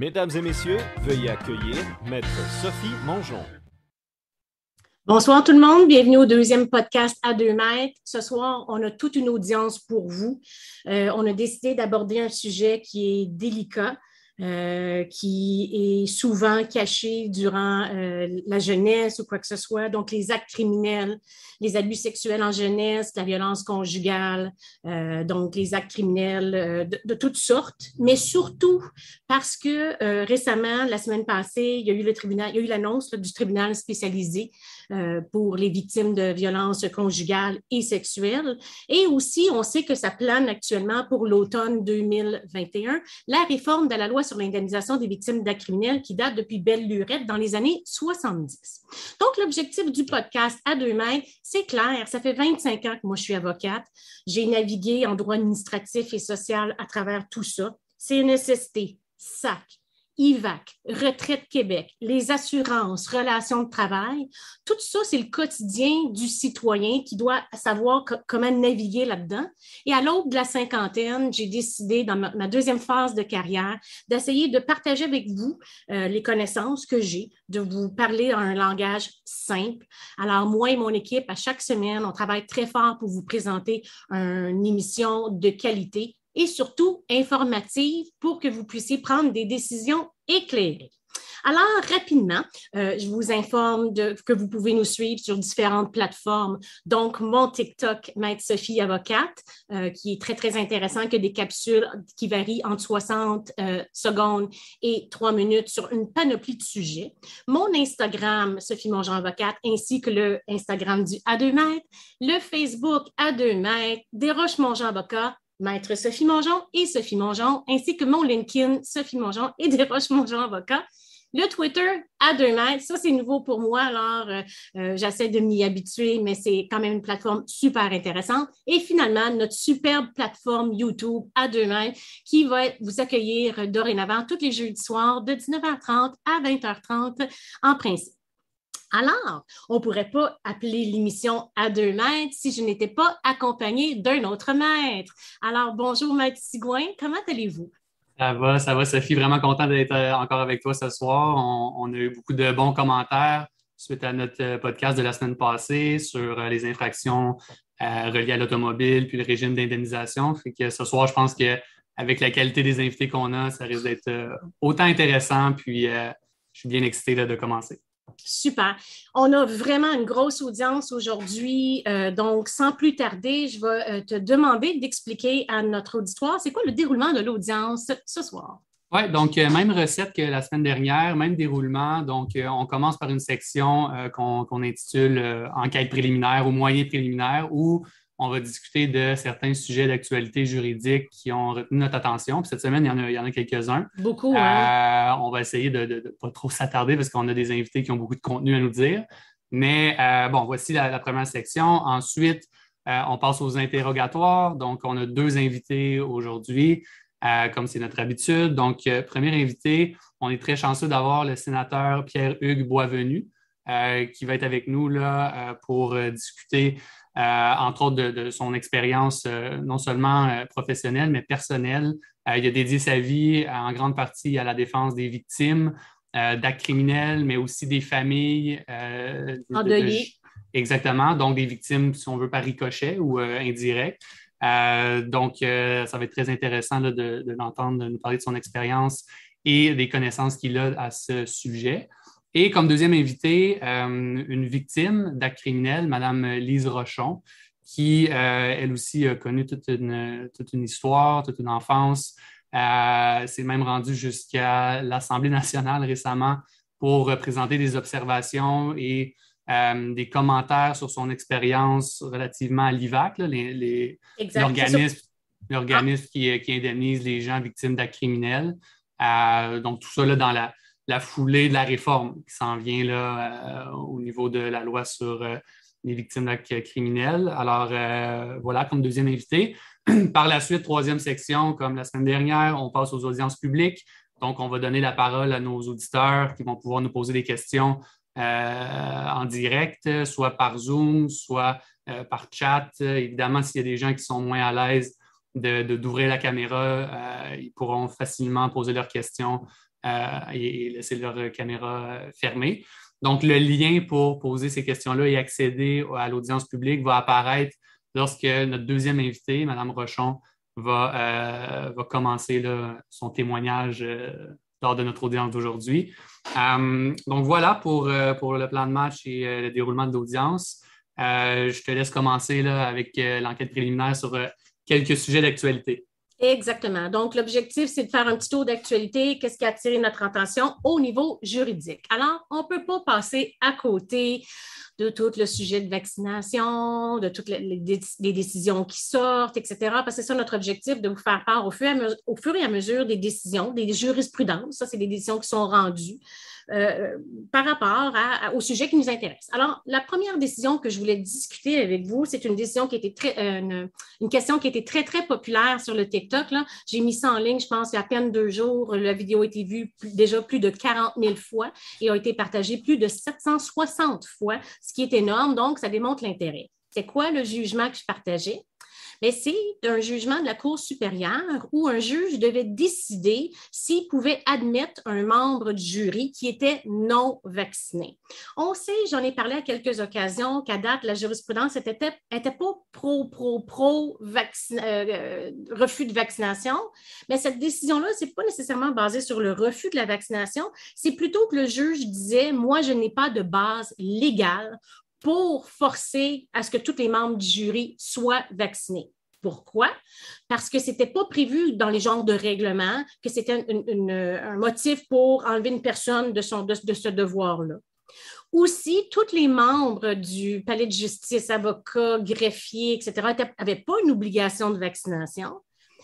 Mesdames et messieurs, veuillez accueillir Maître Sophie Mongeon. Bonsoir tout le monde, bienvenue au deuxième podcast à deux mètres. Ce soir, on a toute une audience pour vous. Euh, on a décidé d'aborder un sujet qui est délicat, euh, qui est souvent caché durant euh, la jeunesse ou quoi que ce soit. Donc, les actes criminels, les abus sexuels en jeunesse, la violence conjugale, euh, donc les actes criminels de, de, toutes sortes, mais surtout parce que récemment, la semaine passée, il y a eu le tribunal, il y a eu l'annonce du tribunal spécialisé pour les victimes de violences conjugales et sexuelles. Et aussi, on sait que ça plane actuellement pour l'automne 2021, la réforme de la loi sur l'indemnisation des victimes d'actes criminels qui date depuis belle lurette dans les années 70. Donc, l'objectif du podcast à deux mètres, c'est clair. Ça fait 25 ans que moi, je suis avocate. J'ai navigué en droit administratif et social à travers tout ça. CNSST, SAC, IVAC, Retraite Québec, les assurances, relations de travail, tout ça, c'est le quotidien du citoyen qui doit savoir comment naviguer là-dedans. Et à l'aube de la cinquantaine, j'ai décidé, dans ma, deuxième phase de carrière, d'essayer de partager avec vous euh, les connaissances que j'ai, de vous parler un langage simple. Alors, moi et mon équipe, à chaque semaine, on travaille très fort pour vous présenter une émission de qualité et surtout informative pour que vous puissiez prendre des décisions éclairées. Alors, rapidement, euh, je vous informe que vous pouvez nous suivre sur différentes plateformes. Donc, mon TikTok, Maître Sophie Avocate, euh, qui est très, très intéressant, que des capsules qui varient entre 60 euh, secondes et 3 minutes sur une panoplie de sujets. Mon Instagram, Sophie Mongeon Avocate, ainsi que le Instagram du A2 mètres, le Facebook A2 mètres, Desroches Mongeon Avocat, Maître Sophie Mongeon et Sophie Mongeon, ainsi que mon LinkedIn, Sophie Mongeon et Desroches Mongeon Avocat. Le Twitter à deux mètres, ça c'est nouveau pour moi, alors euh, euh, j'essaie de m'y habituer, mais c'est quand même une plateforme super intéressante. Et finalement, notre superbe plateforme YouTube à deux mètres qui va vous accueillir dorénavant tous les jeudis soirs de 19h30 à 20h30 en principe. Alors, on ne pourrait pas appeler l'émission à deux mètres si je n'étais pas accompagnée d'un autre maître. Alors, bonjour, maître Sigouin, comment allez-vous? Ça va, ça va, Sophie. Vraiment content d'être euh, encore avec toi ce soir. On, a eu beaucoup de bons commentaires suite à notre euh, podcast de la semaine passée sur euh, les infractions reliées à l'automobile puis le régime d'indemnisation. Fait que ce soir, je pense qu'avec la qualité des invités qu'on a, ça risque d'être autant intéressant. Puis je suis bien excité de commencer. Super. On a vraiment une grosse audience aujourd'hui. Euh, donc, sans plus tarder, je vais euh, te demander d'expliquer à notre auditoire, c'est quoi le déroulement de l'audience ce soir? Oui, donc euh, même recette que la semaine dernière, même déroulement. Donc, on commence par une section qu'on intitule Enquête préliminaire ou moyen préliminaire où on va discuter de certains sujets d'actualité juridique qui ont retenu notre attention. Puis cette semaine, il y en a, quelques-uns. Beaucoup, hein? On va essayer de ne pas trop s'attarder parce qu'on a des invités qui ont beaucoup de contenu à nous dire. Mais euh, bon, voici la, première section. Ensuite, euh, on passe aux interrogatoires. Donc, on a deux invités aujourd'hui, euh, comme c'est notre habitude. Donc, premier invité, on est très chanceux d'avoir le sénateur Pierre-Hugues Boisvenu, qui va être avec nous là, pour discuter euh, entre autres de, son expérience euh, non seulement euh, professionnelle, mais personnelle. il a dédié sa vie en grande partie à la défense des victimes d'actes criminels, mais aussi des familles. Endeuillées. exactement, donc des victimes, si on veut, par ricochet ou indirect. donc, ça va être très intéressant de, de l'entendre nous parler de son expérience et des connaissances qu'il a à ce sujet. Et comme deuxième invité, euh, une victime d'actes criminels, Mme Lise Rochon, qui, euh, elle aussi, a connu toute une, toute une histoire, toute une enfance. Euh, s'est même rendue jusqu'à l'Assemblée nationale récemment pour présenter des observations et des commentaires sur son expérience relativement à l'IVAC, l'organisme qui, qui, indemnise les gens victimes d'actes criminels. donc, tout ça là, dans la, la foulée de la réforme qui s'en vient là, euh, au niveau de la loi sur euh, les victimes d'actes criminels. Alors, euh, voilà, comme deuxième invité. Par la suite, troisième section, comme la semaine dernière, on passe aux audiences publiques. Donc, on va donner la parole à nos auditeurs qui vont pouvoir nous poser des questions en direct, soit par Zoom, soit par chat. Évidemment, s'il y a des gens qui sont moins à l'aise d'ouvrir de, la caméra, ils pourront facilement poser leurs questions et laisser leur caméra fermée. Donc, le lien pour poser ces questions-là et accéder à l'audience publique va apparaître lorsque notre deuxième invité, Mme Rochon, va, va commencer son témoignage lors de notre audience d'aujourd'hui. Euh, donc voilà pour, euh, pour le plan de match et euh, le déroulement de l'audience. je te laisse commencer là, avec l'enquête préliminaire sur quelques sujets d'actualité. Exactement. Donc, l'objectif, c'est de faire un petit tour d'actualité. Qu'est-ce qui a attiré notre attention au niveau juridique? Alors, on ne peut pas passer à côté de tout le sujet de vaccination, de toutes les, décisions qui sortent, etc. Parce que c'est ça notre objectif, de vous faire part au fur et à mesure, des décisions, des jurisprudences. Ça, c'est des décisions qui sont rendues euh, par rapport au sujet qui nous intéresse. Alors, la première décision que je voulais discuter avec vous, c'est une décision qui était très, euh, une, question qui était très, très populaire sur le TikTok. J'ai mis ça en ligne, je pense, il y a à peine deux jours. La vidéo a été vue déjà plus de 40 000 fois et a été partagée plus de 760 fois, ce qui est énorme. Donc, ça démontre l'intérêt. C'est quoi le jugement que je partageais? C'est un jugement de la Cour supérieure où un juge devait décider s'il pouvait admettre un membre du jury qui était non vacciné. On sait, j'en ai parlé à quelques occasions, qu'à date, la jurisprudence n'était pas pro, pro, pro euh, refus de vaccination, mais cette décision-là, ce n'est pas nécessairement basé sur le refus de la vaccination, c'est plutôt que le juge disait, moi, je n'ai pas de base légale pour forcer à ce que tous les membres du jury soient vaccinés. Pourquoi? Parce que ce n'était pas prévu dans les genres de règlements que c'était un motif pour enlever une personne de, son, ce devoir-là. Aussi, tous les membres du palais de justice, avocats, greffiers, etc., n'avaient pas une obligation de vaccination.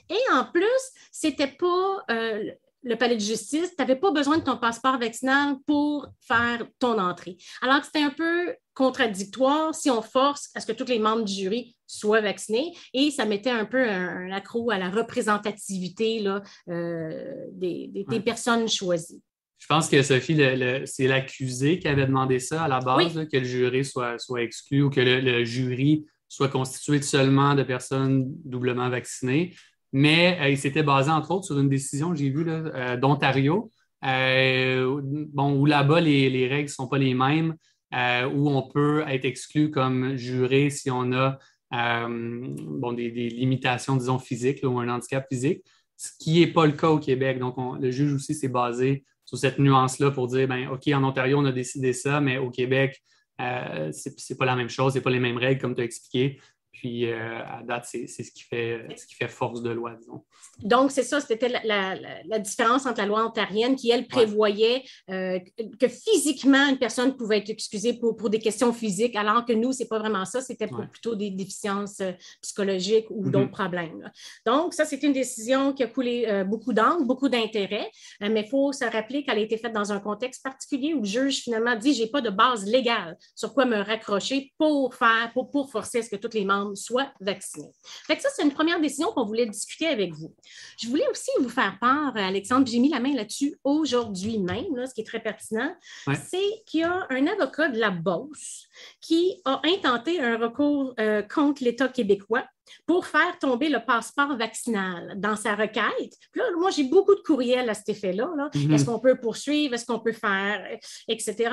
Et en plus, c'était pas euh, le palais de justice, tu pas besoin de ton passeport vaccinal pour faire ton entrée. Alors que c'était un peu contradictoire si on force à ce que tous les membres du jury soient vaccinés. Et ça mettait un peu un, accroc à la représentativité là, euh, des, personnes choisies. Je pense que Sophie, c'est l'accusé qui avait demandé ça à la base, que le jury soit, soit exclu ou que le, jury soit constitué seulement de personnes doublement vaccinées. Mais euh, il s'était basé entre autres sur une décision, j'ai vu, euh, d'Ontario, euh, bon, où là-bas, les, règles ne sont pas les mêmes, où on peut être exclu comme juré si on a bon, des, limitations, disons, physiques ou un handicap physique, ce qui n'est pas le cas au Québec. Donc, le juge aussi s'est basé sur cette nuance-là pour dire, ben, OK, en Ontario, on a décidé ça, mais au Québec, ce n'est pas la même chose, ce n'est pas les mêmes règles, comme tu as expliqué. Puis euh, à date, c'est ce, qui fait, ce qui fait force de loi, disons. Donc, c'est ça, c'était la, différence entre la loi ontarienne qui, elle, prévoyait euh, que physiquement, une personne pouvait être excusée pour, pour des questions physiques, alors que nous, ce n'est pas vraiment ça, c'était plutôt des déficiences euh, psychologiques ou d'autres problèmes. Donc, ça, c'est une décision qui a coulé beaucoup d'angles, beaucoup d'intérêt, mais il faut se rappeler qu'elle a été faite dans un contexte particulier où le juge, finalement, dit, je n'ai pas de base légale sur quoi me raccrocher pour faire, pour, pour forcer à ce que tous les membres soit vacciné. Fait ça, c'est une première décision qu'on voulait discuter avec vous. Je voulais aussi vous faire part, Alexandre, j'ai mis la main là-dessus aujourd'hui même, ce qui est très pertinent, c'est qu'il y a un avocat de la Beauce qui a intenté un recours euh, contre l'État québécois pour faire tomber le passeport vaccinal dans sa requête. là, moi, j'ai beaucoup de courriels à cet effet-là. Mhm. Est-ce qu'on peut poursuivre? Est-ce qu'on peut faire, etc.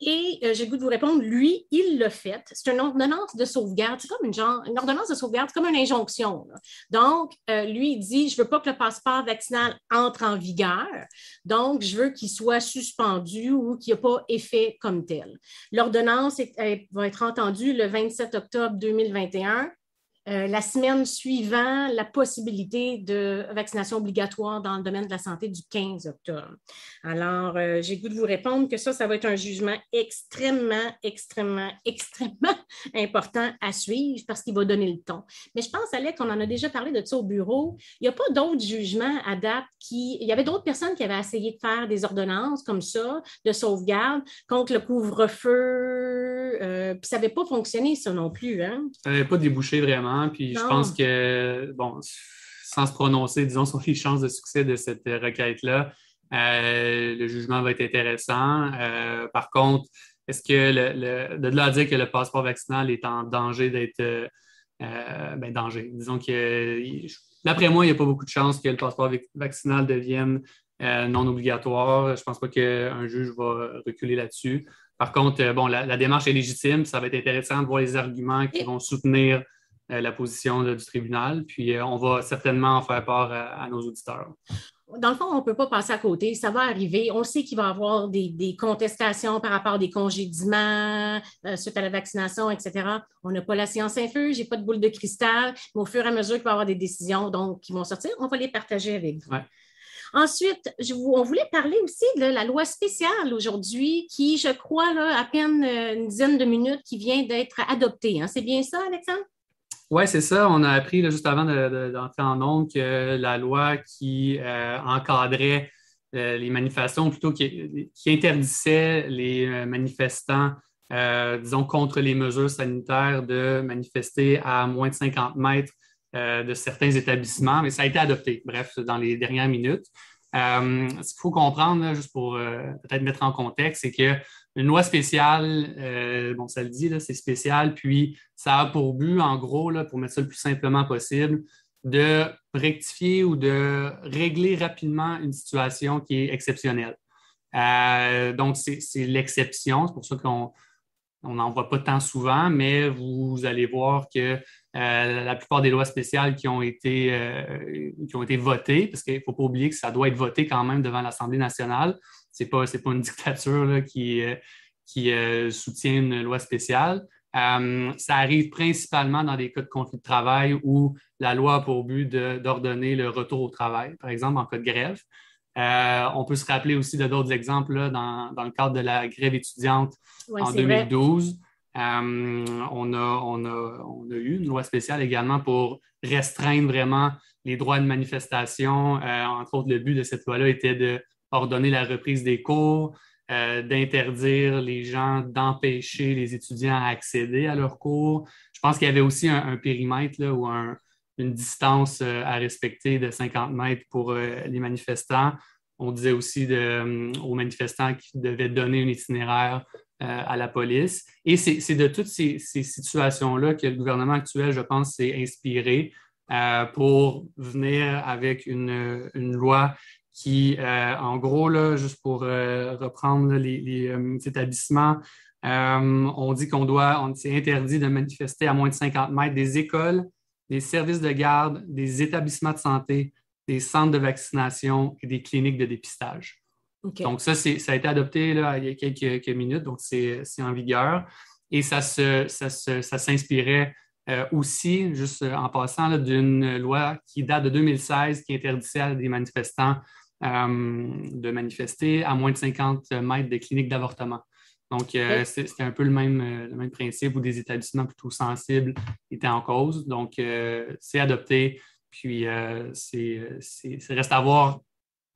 Et euh, j'ai le goût de vous répondre, lui, il l'a fait. C'est une ordonnance de sauvegarde. C'est comme une, genre, une ordonnance de sauvegarde, c'est comme une injonction. Donc, euh, lui, il dit, je ne veux pas que le passeport vaccinal entre en vigueur. Donc, je veux qu'il soit suspendu ou qu'il n'y ait pas effet comme tel. L'ordonnance va être entendue le 27 octobre 2021 euh, la semaine suivant la possibilité de vaccination obligatoire dans le domaine de la santé du 15 octobre. Alors, euh, j'ai goût de vous répondre que ça, ça va être un jugement extrêmement, extrêmement, extrêmement important à suivre parce qu'il va donner le ton. Mais je pense, Alex, on en a déjà parlé de ça au bureau. Il n'y a pas d'autres jugements à date qui. Il y avait d'autres personnes qui avaient essayé de faire des ordonnances comme ça, de sauvegarde contre le couvre-feu, euh, puis ça n'avait pas fonctionné, ça non plus. Hein? Ça n'avait pas débouché vraiment. Puis je pense que, bon, sans se prononcer, disons, sur les chances de succès de cette requête-là, euh, le jugement va être intéressant. Euh, par contre, est-ce que le, de là à dire que le passeport vaccinal est en danger d'être euh, ben, danger. Disons que d'après moi, il n'y a pas beaucoup de chances que le passeport vaccinal devienne non obligatoire. Je ne pense pas qu'un juge va reculer là-dessus. Par contre, bon, la, démarche est légitime. Ça va être intéressant de voir les arguments qui vont soutenir la position du tribunal. Puis on va certainement en faire part à nos auditeurs dans le fond, on ne peut pas passer à côté. Ça va arriver. On sait qu'il va y avoir des, contestations par rapport à des congédiements euh, suite à la vaccination, etc. On n'a pas la science infuse, j'ai pas de boule de cristal, mais au fur et à mesure qu'il va y avoir des décisions donc, qui vont sortir, on va les partager avec vous. Ensuite, on voulait parler aussi de la loi spéciale aujourd'hui qui, je crois, là, à peine euh, une dizaine de minutes, qui vient d'être adoptée. Hein. C'est bien ça, Alexandre? Oui, c'est ça. On a appris juste avant d'entrer en nombre que la loi qui euh, encadrait euh, les manifestations, plutôt qui, interdisait les euh, manifestants, disons, contre les mesures sanitaires de manifester à moins de 50 mètres de certains établissements, mais ça a été adopté, bref, dans les dernières minutes. Ce qu'il faut comprendre, juste pour peut-être mettre en contexte, c'est que une loi spéciale, euh, bon, ça le dit, c'est spécial, puis ça a pour but, en gros, pour mettre ça le plus simplement possible, de rectifier ou de régler rapidement une situation qui est exceptionnelle. Euh, donc, c'est l'exception, c'est pour ça qu'on n'en voit pas tant souvent, mais vous allez voir que euh, la plupart des lois spéciales qui ont été, qui ont été votées, parce qu'il ne faut pas oublier que ça doit être voté quand même devant l'Assemblée nationale, ce n'est pas, pas, une dictature qui, euh, qui euh, soutient une loi spéciale. Euh, ça arrive principalement dans des cas de conflit de travail où la loi a pour but d'ordonner le retour au travail, par exemple en cas de grève. on peut se rappeler aussi de d'autres exemples dans, dans, le cadre de la grève étudiante en 2012. On, a, on, a, eu une loi spéciale également pour restreindre vraiment les droits de manifestation. entre autres, le but de cette loi-là était de ordonner la reprise des cours, euh, d'interdire les gens, d'empêcher les étudiants à accéder à leurs cours. Je pense qu'il y avait aussi un, périmètre ou une distance euh, à respecter de 50 mètres pour euh, les manifestants. On disait aussi aux manifestants qu'ils devaient donner un itinéraire à la police. Et c'est de toutes ces, situations-là que le gouvernement actuel, je pense, s'est inspiré pour venir avec une, loi qui, euh, en gros, là, juste pour euh, reprendre les, euh, établissements, on dit qu'on doit, on c'est interdit de manifester à moins de 50 mètres des écoles, des services de garde, des établissements de santé, des centres de vaccination et des cliniques de dépistage. Donc, ça, ça a été adopté là, il y a quelques, minutes, donc c'est en vigueur. Et ça s'inspirait ça, aussi, juste en passant, d'une loi qui date de 2016 qui interdisait à des manifestants euh, de manifester à moins de 50 mètres des cliniques d'avortement. Donc, euh, c'était un peu le même, euh, le même principe où des établissements plutôt sensibles étaient en cause. Donc, c'est adopté, puis c'est reste à voir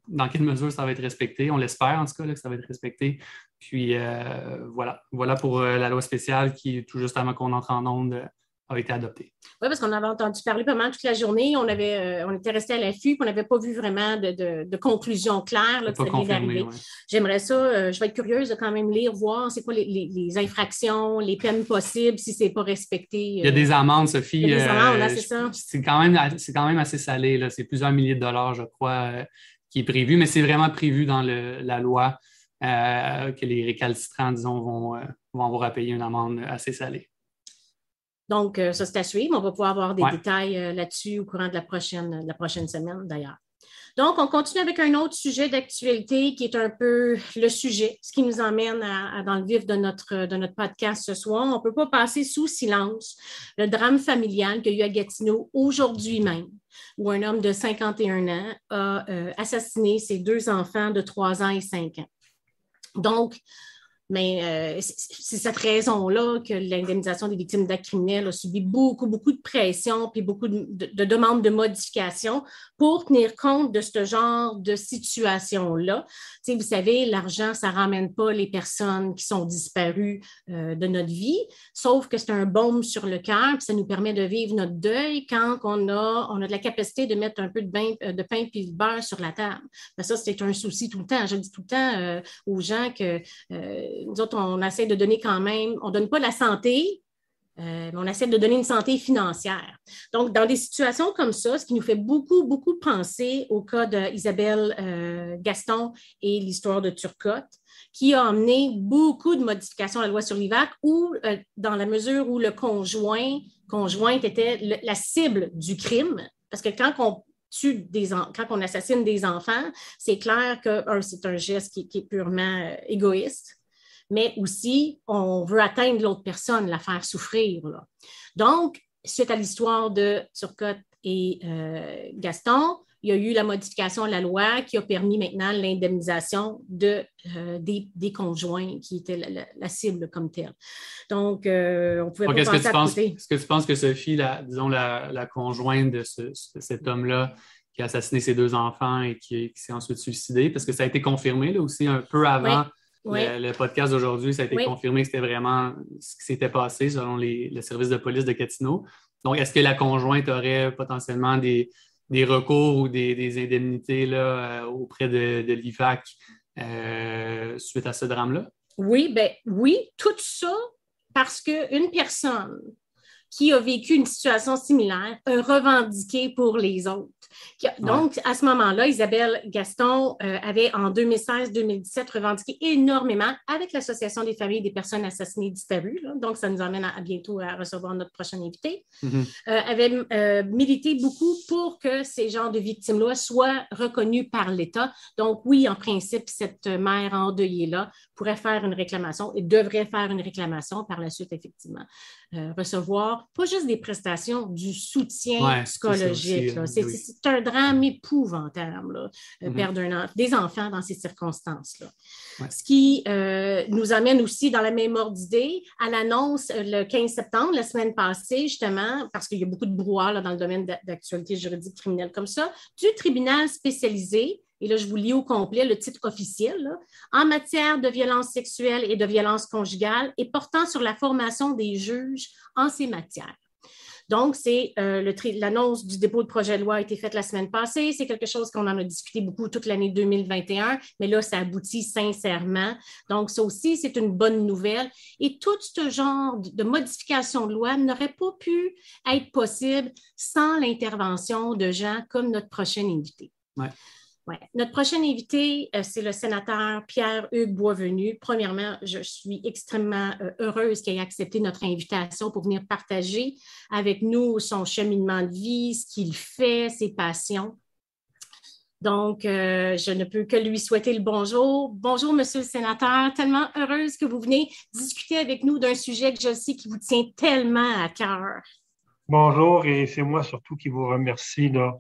dans quelle mesure ça va être respecté. On l'espère en tout cas que ça va être respecté. Puis voilà, voilà pour la loi spéciale qui, tout juste avant qu'on entre en onde, a été adopté. Oui, parce qu'on avait entendu parler pas mal toute la journée. On, avait, euh, on était resté à l'affût, on n'avait pas vu vraiment de, de, conclusion claire là, J'aimerais ça, euh, je vais être curieuse de quand même lire, voir c'est quoi les, infractions, les peines possibles si ce n'est pas respecté. Il y a des amendes, Sophie. Il y a des amendes, c'est ça. C'est quand, même, quand même assez salé. C'est plusieurs milliers de dollars, je crois, euh, qui est prévu, mais c'est vraiment prévu dans la loi que les récalcitrants, disons, vont, vont avoir à payer une amende assez salée. Donc, euh, ça, c'est à suivre. On va pouvoir avoir des détails euh, là-dessus au courant de la prochaine, la prochaine semaine, d'ailleurs. Donc, on continue avec un autre sujet d'actualité qui est un peu le sujet, ce qui nous emmène dans le vif de notre, podcast ce soir. On ne peut pas passer sous silence le drame familial qu'il y a eu à Gatineau aujourd'hui même, où un homme de 51 ans a euh, assassiné ses deux enfants de 3 ans et 5 ans. Donc, mais euh, c'est cette raison-là que l'indemnisation des victimes d'actes criminels a subi beaucoup, beaucoup de pression puis beaucoup de, demandes de modification pour tenir compte de ce genre de situation-là. vous savez, l'argent, ça ne ramène pas les personnes qui sont disparues euh, de notre vie, sauf que c'est un baume sur le cœur, puis ça nous permet de vivre notre deuil quand on a, on a de la capacité de mettre un peu de, bain, euh, de pain puis de beurre sur la table. Mais ça, c'est un souci tout le temps. Je dis tout le temps aux gens que nous autres, on essaie de donner quand même, on ne donne pas la santé, euh, on essaie de donner une santé financière. Donc, dans des situations comme ça, ce qui nous fait beaucoup, beaucoup penser au cas d'Isabelle euh, Gaston et l'histoire de Turcotte, qui a amené beaucoup de modifications à la loi sur l'IVAC, ou euh, dans la mesure où le conjoint, conjointe était la cible du crime, parce que quand on tue des quand on assassine des enfants, c'est clair que c'est un geste qui, est purement égoïste mais aussi on veut atteindre l'autre personne, la faire souffrir. Donc, suite à l'histoire de Turcotte et euh, Gaston, il y a eu la modification de la loi qui a permis maintenant l'indemnisation de, euh, des, conjoints qui étaient la, cible comme telle. Donc, euh, on pouvait pas penser que à Est-ce que tu penses que Sophie, la, disons, la, conjointe de, cet homme-là, qui a assassiné ses deux enfants et qui, s'est ensuite suicidé, parce que ça a été confirmé là, aussi un peu avant le, podcast d'aujourd'hui, ça a été confirmé que c'était vraiment ce qui s'était passé selon les, le service de police de Catino. Donc, est-ce que la conjointe aurait potentiellement des, recours ou des, indemnités là, euh, auprès de, de l'IVAC euh, suite à ce drame-là? Oui, ben oui, tout ça parce qu'une personne qui a vécu une situation similaire a revendiqué pour les autres. Donc, à ce moment-là, Isabelle Gaston euh, avait en 2016-2017 revendiqué énormément avec l'Association des familles des personnes assassinées disparues. donc, ça nous amène à, bientôt à recevoir notre prochain invité. Euh, avait euh, milité beaucoup pour que ces genres de victimes-là soient reconnus par l'État. Donc, oui, en principe, cette mère endeuillée-là pourrait faire une réclamation et devrait faire une réclamation par la suite, effectivement. recevoir pas juste des prestations, du soutien psychologique. C'est c'est un drame épouvantable, euh, mhm. perdre des enfants dans ces circonstances-là. Ce qui euh, nous amène aussi, dans la même ordre d'idée, à l'annonce euh, le 15 septembre, la semaine passée, justement, parce qu'il y a beaucoup de brouhaha dans le domaine d'actualité juridique criminelle comme ça, du tribunal spécialisé et là, je vous lis au complet le titre officiel, en matière de violence sexuelle et de violence conjugale et portant sur la formation des juges en ces matières. Donc, c'est euh, l'annonce du dépôt de projet de loi a été faite la semaine passée. C'est quelque chose qu'on en a discuté beaucoup toute l'année 2021, mais là, ça aboutit sincèrement. Donc, ça aussi, c'est une bonne nouvelle. Et tout ce genre de modification de loi n'aurait pas pu être possible sans l'intervention de gens comme notre prochain invité. Notre prochain invité, euh, c'est le sénateur Pierre-Hugues Boisvenu. Premièrement, je suis extrêmement euh, heureuse qu'il ait accepté notre invitation pour venir partager avec nous son cheminement de vie, ce qu'il fait, ses passions. Donc, euh, je ne peux que lui souhaiter le bonjour. Bonjour, Monsieur le sénateur. Tellement heureuse que vous venez discuter avec nous d'un sujet que je sais qui vous tient tellement à cœur. Bonjour, et c'est moi surtout qui vous remercie de,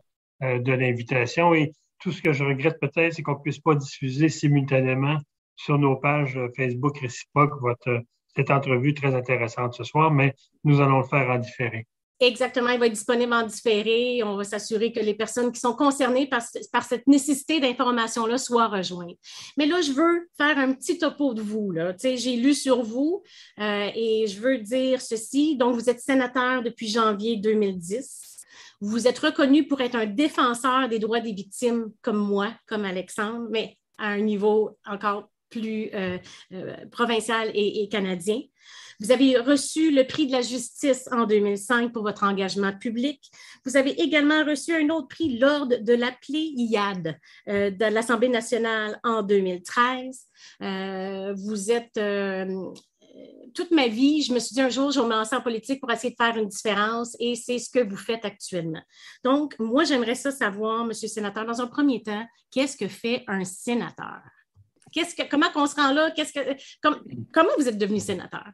l'invitation. Et tout ce que je regrette peut-être, c'est qu'on ne puisse pas diffuser simultanément sur nos pages Facebook réciproques votre, cette entrevue très intéressante ce soir, mais nous allons le faire en différé. Exactement, il va être disponible en différé. On va s'assurer que les personnes qui sont concernées par, par cette nécessité d'information-là soient rejointes. Mais là, je veux faire un petit topo de vous. J'ai lu sur vous euh, et je veux dire ceci. Donc, vous êtes sénateur depuis janvier 2010. Vous êtes reconnu pour être un défenseur des droits des victimes comme moi, comme Alexandre, mais à un niveau encore plus euh, euh, provincial et, canadien. Vous avez reçu le prix de la justice en 2005 pour votre engagement public. Vous avez également reçu un autre prix, l'Ordre de la Pléiade euh, de l'Assemblée nationale en 2013. vous êtes toute ma vie, je me suis dit un jour, je vais me lancer en politique pour essayer de faire une différence et c'est ce que vous faites actuellement. Donc, moi, j'aimerais ça savoir, Monsieur le sénateur, dans un premier temps, qu'est-ce que fait un sénateur? Qu'est-ce que, comment on se rend là? Qu'est-ce que, comment vous êtes devenu sénateur?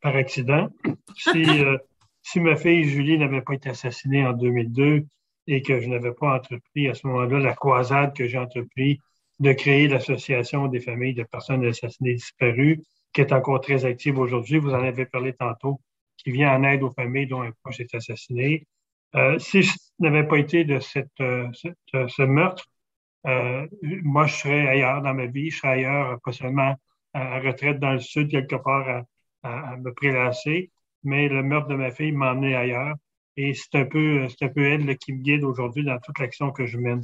Par accident. Si, euh, si ma fille Julie n'avait pas été assassinée en 2002 et que je n'avais pas entrepris à ce moment-là la croisade que j'ai entrepris de créer l'Association des familles de personnes assassinées disparues, qui est encore très active aujourd'hui. Vous en avez parlé tantôt, qui vient en aide aux familles dont un proche est assassiné. Euh, si ce n'avait pas été de cette, euh, euh, ce meurtre, moi, je serais ailleurs dans ma vie. Je serais ailleurs, pas seulement à, retraite dans le sud, quelque part à, me prélasser, mais le meurtre de ma fille m'a emmené ailleurs. Et c'est un peu, c'est un peu elle qui me guide aujourd'hui dans toute l'action que je mène.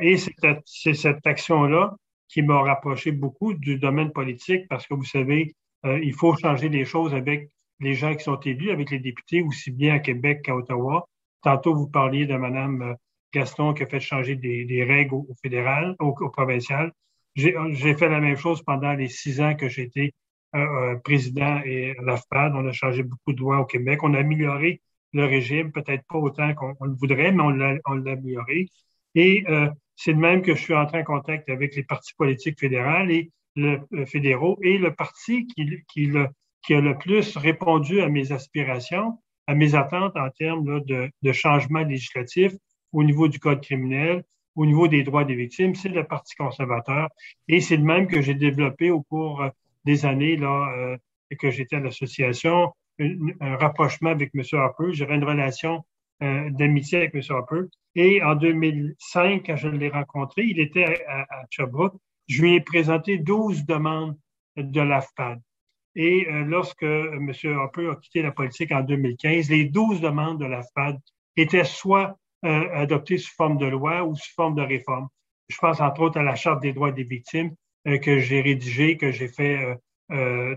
et c'est cette action-là qui m'a rapproché beaucoup du domaine politique parce que vous savez, euh, il faut changer les choses avec les gens qui sont élus, avec les députés, aussi bien à Québec qu'à Ottawa. Tantôt, vous parliez de Mme Gaston qui a fait changer des, règles au, fédéral, au, provincial. J'ai fait la même chose pendant les six ans que j'étais euh, président et l'AFPAD. On a changé beaucoup de lois au Québec. On a amélioré le régime, peut-être pas autant qu'on le voudrait, mais on l'a amélioré. Et euh, c'est de même que je suis entré en contact avec les partis politiques fédéraux et le, fédéraux et le parti qui, a le plus répondu à mes aspirations, à mes attentes en termes de, de changement législatif au niveau du code criminel, au niveau des droits des victimes, c'est le Parti conservateur. Et c'est le même que j'ai développé au cours des années là, euh, que j'étais à l'association, un, rapprochement avec M. Harper. J'avais une relation euh, d'amitié avec M. Harper. Et en 2005, quand je l'ai rencontré, il était à, à. Je lui ai présenté 12 demandes de l'AFPAD. Et euh, lorsque M. Harper a quitté la politique en 2015, les 12 demandes de l'AFPAD étaient soit euh, adoptées sous forme de loi ou sous forme de réforme. Je pense entre autres à la Charte des droits des victimes que j'ai rédigée, que j'ai fait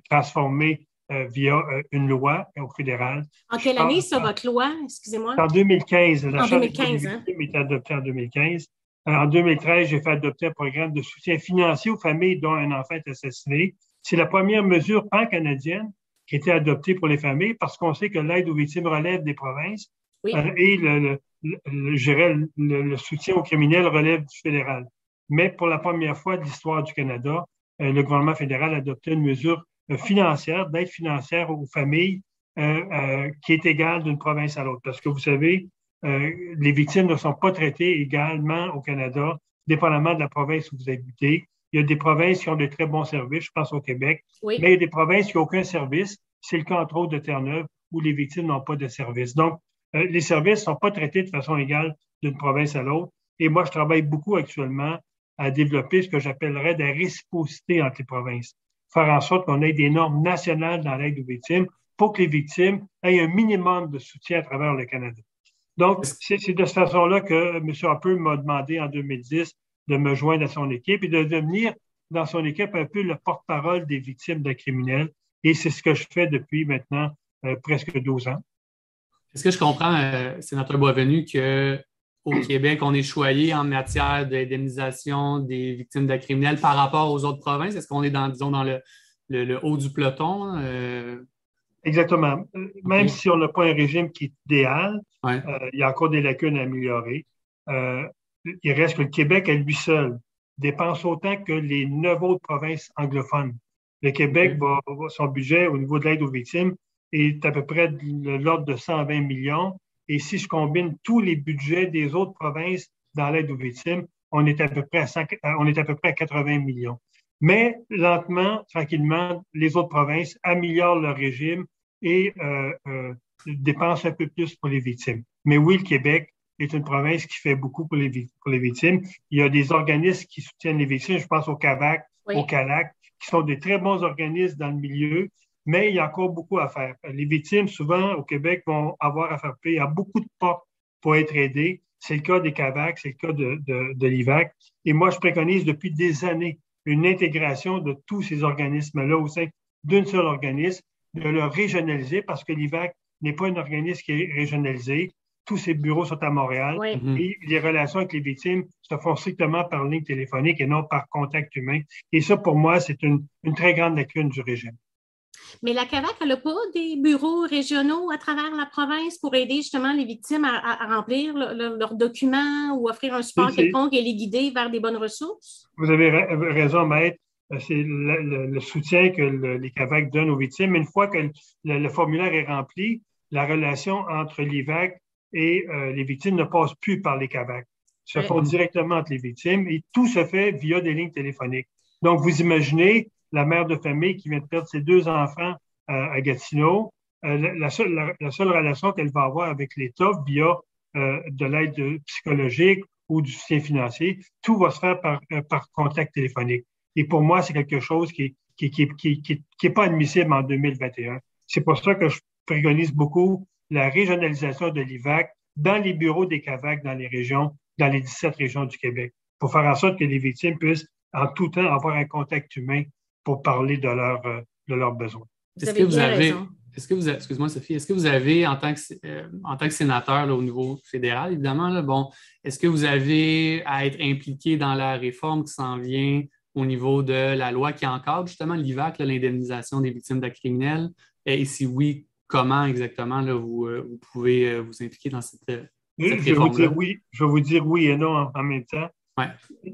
transformer euh, via euh, une loi au fédéral. En quelle année, ça, votre loi? Excusez-moi. En 2015. La en 2015, hein? été adoptée en 2015. Euh, en 2013, j'ai fait adopter un programme de soutien financier aux familles dont un enfant est assassiné. C'est la première mesure pan-canadienne qui a été adoptée pour les familles parce qu'on sait que l'aide aux victimes relève des provinces et le, le, le, soutien aux criminels relève du fédéral. Mais pour la première fois de l'histoire du Canada, le gouvernement fédéral a adopté une mesure euh, financière, d'aide financière aux familles euh, euh, qui est égale d'une province à l'autre. Parce que vous savez, les victimes ne sont pas traitées également au Canada, dépendamment de la province où vous habitez. Il y a des provinces qui ont de très bons services, je pense au Québec, mais il y a des provinces qui n'ont aucun service. C'est le cas, entre autres, de Terre-Neuve, où les victimes n'ont pas de service. Donc, les services ne sont pas traités de façon égale d'une province à l'autre. Et moi, je travaille beaucoup actuellement à développer ce que j'appellerais de la réciprocité entre les provinces faire en sorte qu'on ait des normes nationales dans l'aide aux victimes pour que les victimes aient un minimum de soutien à travers le Canada. Donc, c'est de cette façon-là que M. Harper m'a demandé en 2010 de me joindre à son équipe et de devenir dans son équipe un peu le porte-parole des victimes de criminels. Et c'est ce que je fais depuis maintenant euh, presque 12 ans. Est-ce que je comprends, euh, Sénateur Boisvenu, que au Québec, on est choyé en matière d'indemnisation des victimes de criminels par rapport aux autres provinces? Est-ce qu'on est dans, disons, dans le, le, haut du peloton? Euh? Exactement. Même si on n'a pas un régime qui est idéal, euh, il y a encore des lacunes à améliorer. Euh, il reste que le Québec, à lui seul, dépense autant que les neuf autres provinces anglophones. Le Québec, va, son budget au niveau de l'aide aux victimes est à peu près de l'ordre de 120 millions. Et si je combine tous les budgets des autres provinces dans l'aide aux victimes, on est à peu près à, euh, on est à peu près à 80 millions. Mais lentement, tranquillement, les autres provinces améliorent leur régime et euh, euh, dépensent un peu plus pour les victimes. Mais oui, le Québec est une province qui fait beaucoup pour les, pour les victimes. Il y a des organismes qui soutiennent les victimes. Je pense au CAVAC, au CALAC, qui sont des très bons organismes dans le milieu mais il y a encore beaucoup à faire. Les victimes, souvent, au Québec, vont avoir à faire payer à beaucoup de portes pour être aidées. C'est le cas des CAVAC, c'est le cas de, de, l'IVAC. Et moi, je préconise depuis des années une intégration de tous ces organismes-là au sein d'un seul organisme, de le régionaliser parce que l'IVAC n'est pas un organisme qui est régionalisé. Tous ses bureaux sont à Montréal et les relations avec les victimes se font strictement par ligne téléphonique et non par contact humain. Et ça, pour moi, c'est une, une très grande lacune du régime. Mais la CAVAC, elle n'a pas des bureaux régionaux à travers la province pour aider justement les victimes à, remplir leurs documents ou offrir un support quelconque et les guider vers des bonnes ressources? Vous avez raison, Maître. Euh, c'est le, soutien que les CAVAC donnent aux victimes. Une fois que le, formulaire est rempli, la relation entre l'IVAC et euh, les victimes ne passe plus par les CAVAC. Se font directement entre les victimes et tout se fait via des lignes téléphoniques. Donc, vous imaginez la mère de famille qui vient de perdre ses deux enfants euh, à Gatineau, euh, la, seule, la, seule, relation qu'elle va avoir avec l'État via euh, de l'aide psychologique ou du soutien financier, tout va se faire par, par contact téléphonique. Et pour moi, c'est quelque chose qui n'est qui, qui, qui, qui est pas admissible en 2021. C'est pour ça que je préconise beaucoup la régionalisation de l'IVAC dans les bureaux des CAVAC dans les régions, dans les 17 régions du Québec, pour faire en sorte que les victimes puissent en tout temps avoir un contact humain pour parler de, leur, euh, de leurs besoins. Est-ce que vous avez, est-ce que vous, excuse-moi Sophie, est-ce que vous avez, en tant que, euh, en tant que sénateur au niveau fédéral, évidemment, bon, est-ce que vous avez à être impliqué dans la réforme qui s'en vient au niveau de la loi qui encadre justement l'IVAC, l'indemnisation des victimes d'actes criminels? Et si oui, comment exactement là, vous, euh, vous, pouvez euh, vous impliquer dans cette, cette je, vais vous dire oui, je vais vous dire oui et non en, même temps.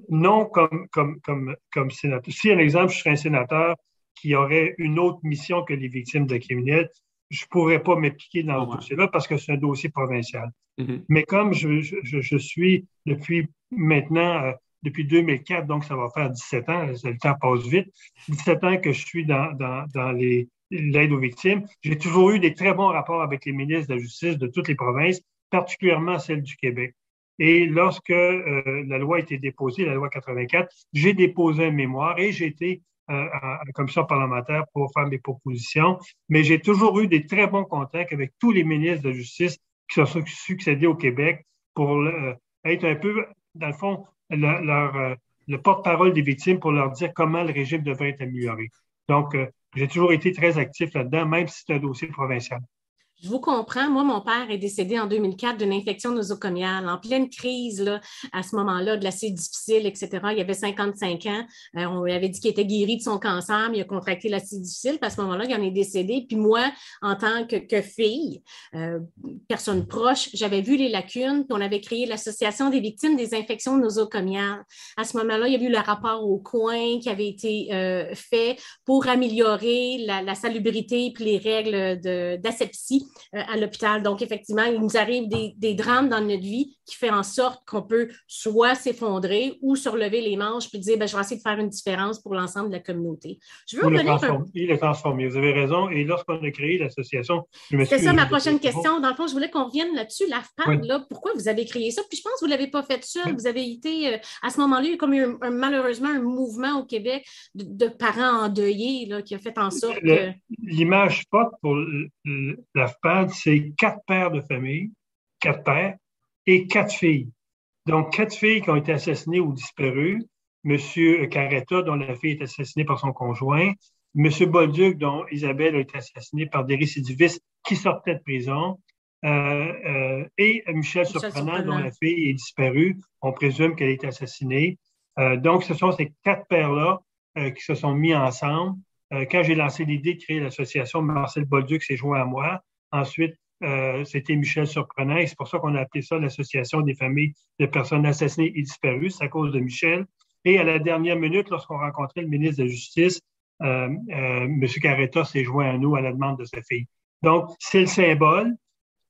Non comme, comme, comme, comme sénateur. Si, un exemple, je serais un sénateur qui aurait une autre mission que les victimes de criminels, je ne pourrais pas m'impliquer dans ce dossier-là parce que c'est un dossier provincial. Mm-hmm. Mais comme je, je, je, suis depuis maintenant, euh, depuis 2004, donc ça va faire 17 ans, le temps passe vite, 17 ans que je suis dans, dans, dans les, l'aide aux victimes, j'ai toujours eu des très bons rapports avec les ministres de la Justice de toutes les provinces, particulièrement celle du Québec. Et lorsque euh, la loi a été déposée, la loi 84, j'ai déposé un mémoire et j'ai été euh, à la commission parlementaire pour faire mes propositions. Mais j'ai toujours eu des très bons contacts avec tous les ministres de Justice qui se sont succédés au Québec pour euh, être un peu, dans le fond, leur, le porte-parole des victimes pour leur dire comment le régime devrait être amélioré. Donc, j'ai toujours été très actif là-dedans, même si c'est un dossier provincial. Je vous comprends. Moi, mon père est décédé en 2004 d'une infection nosocomiale, en pleine crise, là, à ce moment-là, de l'assez difficile, etc. Il avait 55 ans. Euh, on lui avait dit qu'il était guéri de son cancer, mais il a contracté l'assez difficile. Puis à ce moment-là, il en est décédé. Puis moi, en tant que, fille, euh, personne proche, j'avais vu les lacunes, puis on avait créé l'Association des victimes des infections nosocomiales. À ce moment-là, il y a eu le rapport au coin qui avait été euh, fait pour améliorer la, la salubrité puis les règles d'asepsie euh, à l'hôpital. Donc, effectivement, il nous arrive des, drames dans notre vie qui fait en sorte qu'on peut soit s'effondrer ou se relever les manches puis dire, ben, je vais essayer de faire une différence pour l'ensemble de la communauté. Je veux revenir Il est transformé, vous avez raison. Et lorsqu'on a créé l'association, C'est ça ma prochaine question. Dans le fond, je voulais qu'on revienne là-dessus. l'AFPAD, là, pourquoi vous avez créé ça? Puis je pense que vous ne l'avez pas fait seul. Vous avez été, euh, à ce moment-là, il y a eu comme un, malheureusement un mouvement au Québec de, parents endeuillés là, qui a fait en sorte que. L'image forte pour c'est quatre pères de famille, quatre pères et quatre filles. Donc, quatre filles qui ont été assassinées ou disparues. Monsieur Carretta, dont la fille est assassinée par son conjoint. Monsieur Bolduc, dont Isabelle a été assassinée par des récidivistes qui sortaient de prison. Euh, euh, et Michel, Surprenant, dont la fille est disparue. On présume qu'elle a été assassinée. Euh, donc, ce sont ces quatre pères-là qui se sont mis ensemble. quand j'ai lancé l'idée de créer l'association, Marcel Bolduc s'est joint à moi. Ensuite, euh, c'était Michel Surprenant et c'est pour ça qu'on a appelé ça l'Association des familles de personnes assassinées et disparues. C'est à cause de Michel. Et à la dernière minute, lorsqu'on rencontrait le ministre de la Justice, euh, euh, M. Carretta s'est joint à nous à la demande de sa fille. Donc, c'est le symbole,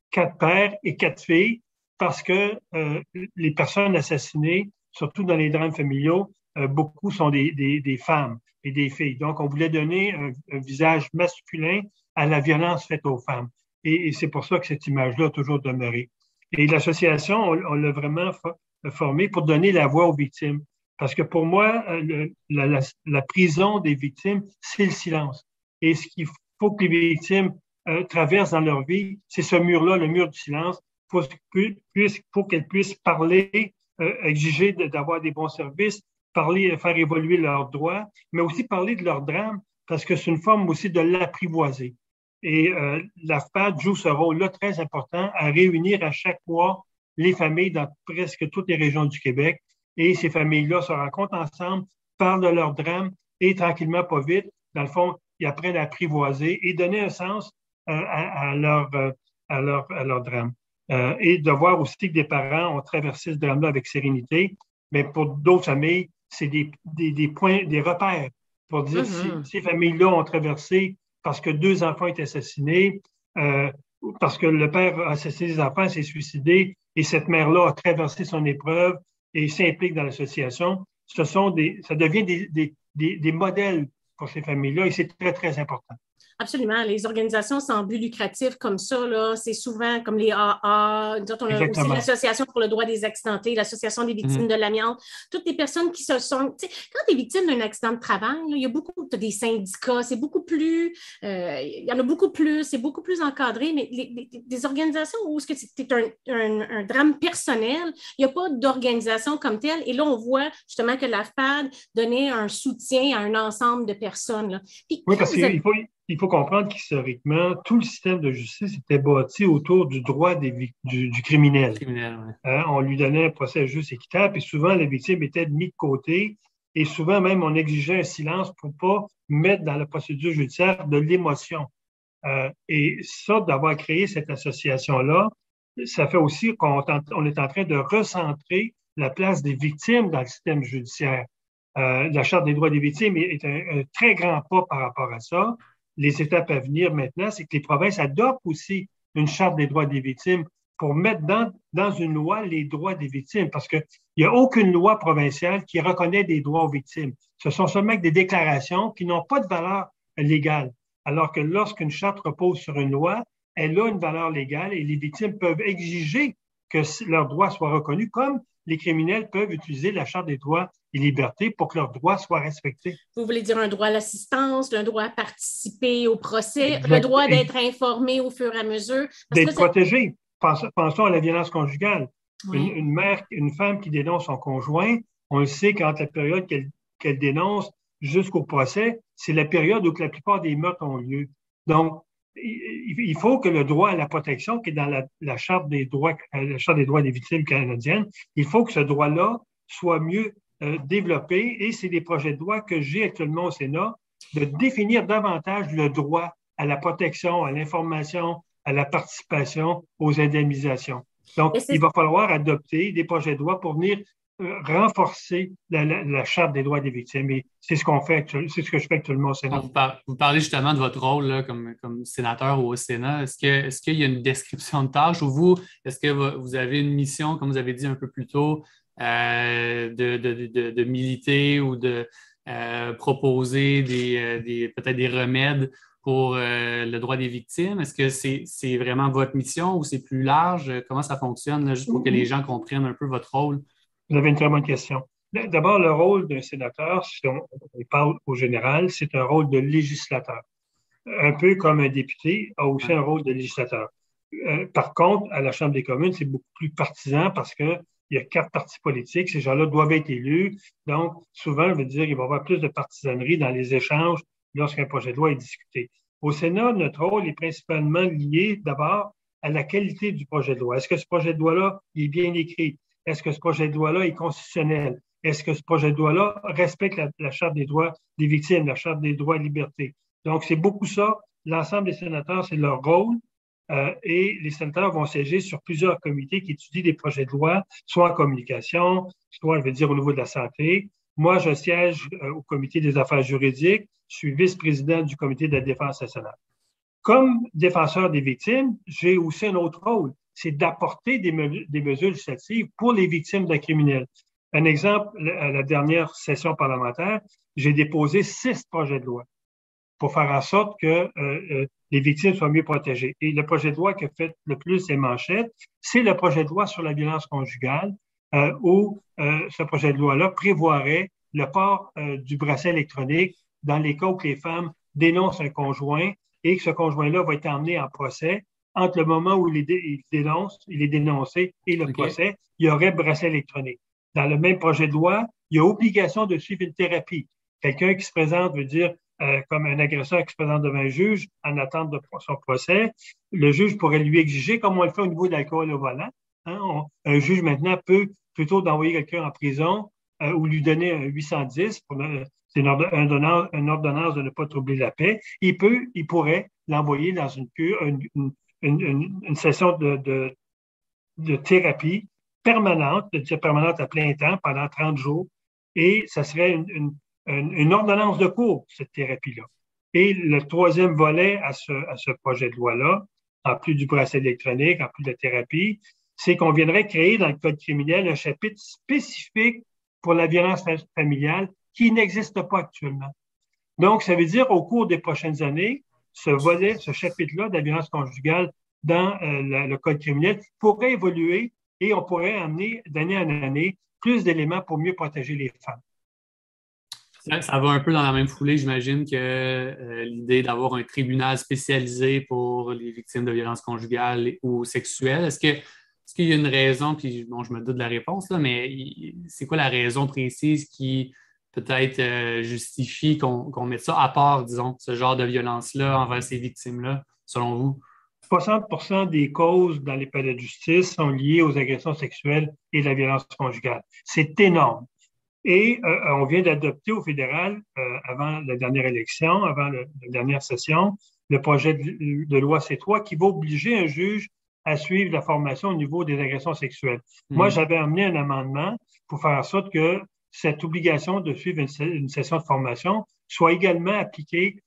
quatre pères et quatre filles, parce que les personnes assassinées, surtout dans les drames familiaux, beaucoup sont des, femmes et des filles. Donc, on voulait donner un visage masculin à la violence faite aux femmes. Et, c'est pour ça que cette image-là a toujours demeuré. Et l'association, on, l'a vraiment formée pour donner la voix aux victimes. Parce que pour moi, euh, la, prison des victimes, c'est le silence. Et ce qu'il faut que les victimes euh, traversent dans leur vie, c'est ce mur-là, le mur du silence, pour, pour qu'elles puissent parler, euh, exiger d'avoir des bons services, parler, faire évoluer leurs droits, mais aussi parler de leur drame, parce que c'est une forme aussi de l'apprivoiser. Et euh, l'AFPAD joue ce rôle-là très important à réunir à chaque mois les familles dans presque toutes les régions du Québec. Et ces familles-là se rencontrent ensemble, parlent de leur drame et tranquillement, pas vite, dans le fond, ils apprennent à apprivoiser et donner un sens euh, à, leur, euh, à, leur, à leur drame. Euh, et de voir aussi que des parents ont traversé ce drame-là avec sérénité. Mais pour d'autres familles, c'est des, des, des, points, des repères pour dire mm-hmm. si ces familles-là ont traversé parce que deux enfants étaient assassinés, euh, parce que le père a assassiné des enfants, s'est suicidé, et cette mère-là a traversé son épreuve et s'implique dans l'association. Ça devient des modèles pour ces familles-là et c'est très, très important. Absolument. Les organisations sans but lucratif comme ça, c'est souvent comme les AA. on a aussi l'Association pour le droit des accidentés, l'Association des victimes mhm. de l'amiante. Toutes les personnes qui se sont. Quand tu es victime d'un accident de travail, il y a beaucoup des syndicats, c'est beaucoup plus. Euh, il y en a beaucoup plus, c'est beaucoup plus encadré, mais les, des organisations où c'est un, un, drame personnel, il n'y a pas d'organisation comme telle. Et là, on voit justement que l'AFPAD donnait un soutien à un ensemble de personnes. oui, parce qu'il faut il faut comprendre qu'historiquement, tout le système de justice était bâti autour du droit des, du, criminel. Hein, on lui donnait un procès juste équitable, et souvent, la victime était mise de côté, et souvent même, on exigeait un silence pour ne pas mettre dans la procédure judiciaire de l'émotion. Euh, et ça, d'avoir créé cette association-là, ça fait aussi qu'on est en train de recentrer la place des victimes dans le système judiciaire. Euh, la Charte des droits des victimes est, un, très grand pas par rapport à ça. Les étapes à venir maintenant, c'est que les provinces adoptent aussi une Charte des droits des victimes pour mettre dans, une loi les droits des victimes, parce qu'il n'y a aucune loi provinciale qui reconnaît des droits aux victimes. Ce sont seulement des déclarations qui n'ont pas de valeur légale. Alors que lorsqu'une charte repose sur une loi, elle a une valeur légale et les victimes peuvent exiger que leurs droits soient reconnus, comme les criminels peuvent utiliser la Charte des droits et libertés pour que leurs droits soient respectés. Vous voulez dire un droit à l'assistance, un droit à participer au procès, le droit d'être informé au fur et à mesure? D'être protégé. Pensons à la violence conjugale. Une, mère, une femme qui dénonce son conjoint, on le sait qu'entre la période qu'elle dénonce jusqu'au procès, c'est la période où la plupart des meurtres ont lieu. Donc, il faut que le droit à la protection, qui est dans la, charte des droits, euh, la charte des droits des victimes canadiennes, il faut que ce droit-là soit mieux euh, développé. Et c'est des projets de loi que j'ai actuellement au Sénat de définir davantage le droit à la protection, à l'information, à la participation, aux indemnisations. Donc, il va falloir adopter des projets de loi pour venir renforcer la, Charte des droits des victimes. Et c'est ce qu'on fait, c'est ce que je fais actuellement au Sénat. Vous, parlez justement de votre rôle comme, comme, sénateur ou au Sénat. Est-ce qu'il est y a une description de tâche ou vous, est-ce que vous avez une mission, comme vous avez dit un peu plus tôt, euh, de, de, de, militer ou de euh, proposer des, peut-être des remèdes pour le droit des victimes? Est-ce que c'est vraiment votre mission ou c'est plus large? Comment ça fonctionne, juste pour que les gens comprennent un peu votre rôle? Vous avez une très bonne question. D'abord, le rôle d'un sénateur, si on, parle au général, c'est un rôle de législateur. Un peu comme un député a aussi un rôle de législateur. Euh, par contre, à la Chambre des communes, c'est beaucoup plus partisan parce qu'il y a quatre partis politiques. Ces gens-là doivent être élus. Donc, souvent, je veux dire, il va y avoir plus de partisanerie dans les échanges lorsqu'un projet de loi est discuté. Au Sénat, notre rôle est principalement lié d'abord à la qualité du projet de loi. Est-ce que ce projet de loi-là est bien écrit? Est-ce que ce projet de loi-là est constitutionnel? Est-ce que ce projet de loi-là respecte la, Charte des droits des victimes, la Charte des droits et libertés? Donc, c'est beaucoup ça. L'ensemble des sénateurs, c'est leur rôle. Euh, et les sénateurs vont siéger sur plusieurs comités qui étudient des projets de loi, soit en communication, soit, je veux dire, au niveau de la santé. Moi, je siège euh, au comité des affaires juridiques. Je suis vice-président du comité de la défense nationale. Comme défenseur des victimes, j'ai aussi un autre rôle c'est d'apporter des, mesures législatives pour les victimes d'un criminel. Un exemple, à la dernière session parlementaire, j'ai déposé six projets de loi pour faire en sorte que euh, euh, les victimes soient mieux protégées. Et le projet de loi qui a fait le plus les manchettes, c'est le projet de loi sur la violence conjugale, euh, où ce projet de loi-là prévoirait le port du bracelet électronique dans les cas où les femmes dénoncent un conjoint et que ce conjoint-là va être emmené en procès entre le moment où il est, dénonce, il est dénoncé et le procès, il y aurait bracelet électronique. Dans le même projet de loi, il y a obligation de suivre une thérapie. Quelqu'un qui se présente veut dire euh, comme un agresseur qui se présente devant un juge en attente de son procès, le juge pourrait lui exiger, comme on le fait au niveau de l'alcool au volant. Hein, un juge maintenant peut plutôt d'envoyer quelqu'un en prison euh, ou lui donner un 810 pour c'est une, ordonnance, une ordonnance de ne pas troubler la paix. Il peut, il pourrait l'envoyer dans une cure, une, une, session de, de, thérapie permanente, de permanente à plein temps pendant 30 jours, et ça serait une, une ordonnance de cours, cette thérapie-là. Et le troisième volet à ce, à ce projet de loi-là, en plus du bracelet électronique, en plus de la thérapie, c'est qu'on viendrait créer dans le Code criminel un chapitre spécifique pour la violence familiale qui n'existe pas actuellement. Donc, ça veut dire au cours des prochaines années, ce volet, ce chapitre-là de la violence conjugale dans euh, le Code criminel pourrait évoluer et on pourrait amener d'année en année plus d'éléments pour mieux protéger les femmes. Ça, va un peu dans la même foulée, j'imagine, que euh, l'idée d'avoir un tribunal spécialisé pour les victimes de violences conjugales ou sexuelles. Est-ce que est-ce qu'il y a une raison, puis bon, je me doute de la réponse, là, mais c'est quoi la raison précise qui peut-être justifie qu'on mette ça à part, disons, ce genre de violence-là envers ces victimes-là, selon vous? 60% des causes dans les palais de justice sont liées aux agressions sexuelles et la violence conjugale. C'est énorme. Et euh, on vient d'adopter au fédéral, euh, avant la dernière élection, avant la dernière session, le projet de, loi C3 qui va obliger un juge à suivre la formation au niveau des agressions sexuelles. Hmm. Moi, j'avais amené un amendement pour faire en sorte que cette obligation de suivre une, session de formation soit également appliquée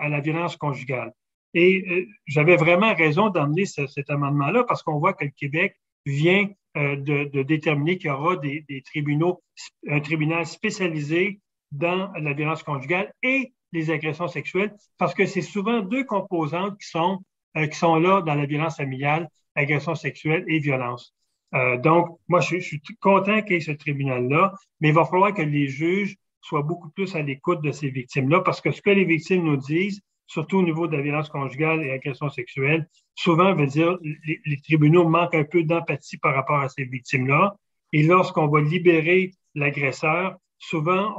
à la violence conjugale. Et euh, j'avais vraiment raison d'emmener cet amendement-là parce qu'on voit que le Québec vient euh, de, déterminer qu'il y aura des, tribunaux, un tribunal spécialisé dans la violence conjugale et les agressions sexuelles, parce que c'est souvent deux composantes qui sont, euh, qui sont là dans la violence familiale, agression sexuelle et violence. Donc, moi, je, suis content qu'il y ait ce tribunal-là, mais il va falloir que les juges soient beaucoup plus à l'écoute de ces victimes-là, parce que ce que les victimes nous disent, surtout au niveau de la violence conjugale et agression sexuelle, souvent veut dire les, les tribunaux manquent un peu d'empathie par rapport à ces victimes-là. Et lorsqu'on va libérer l'agresseur, souvent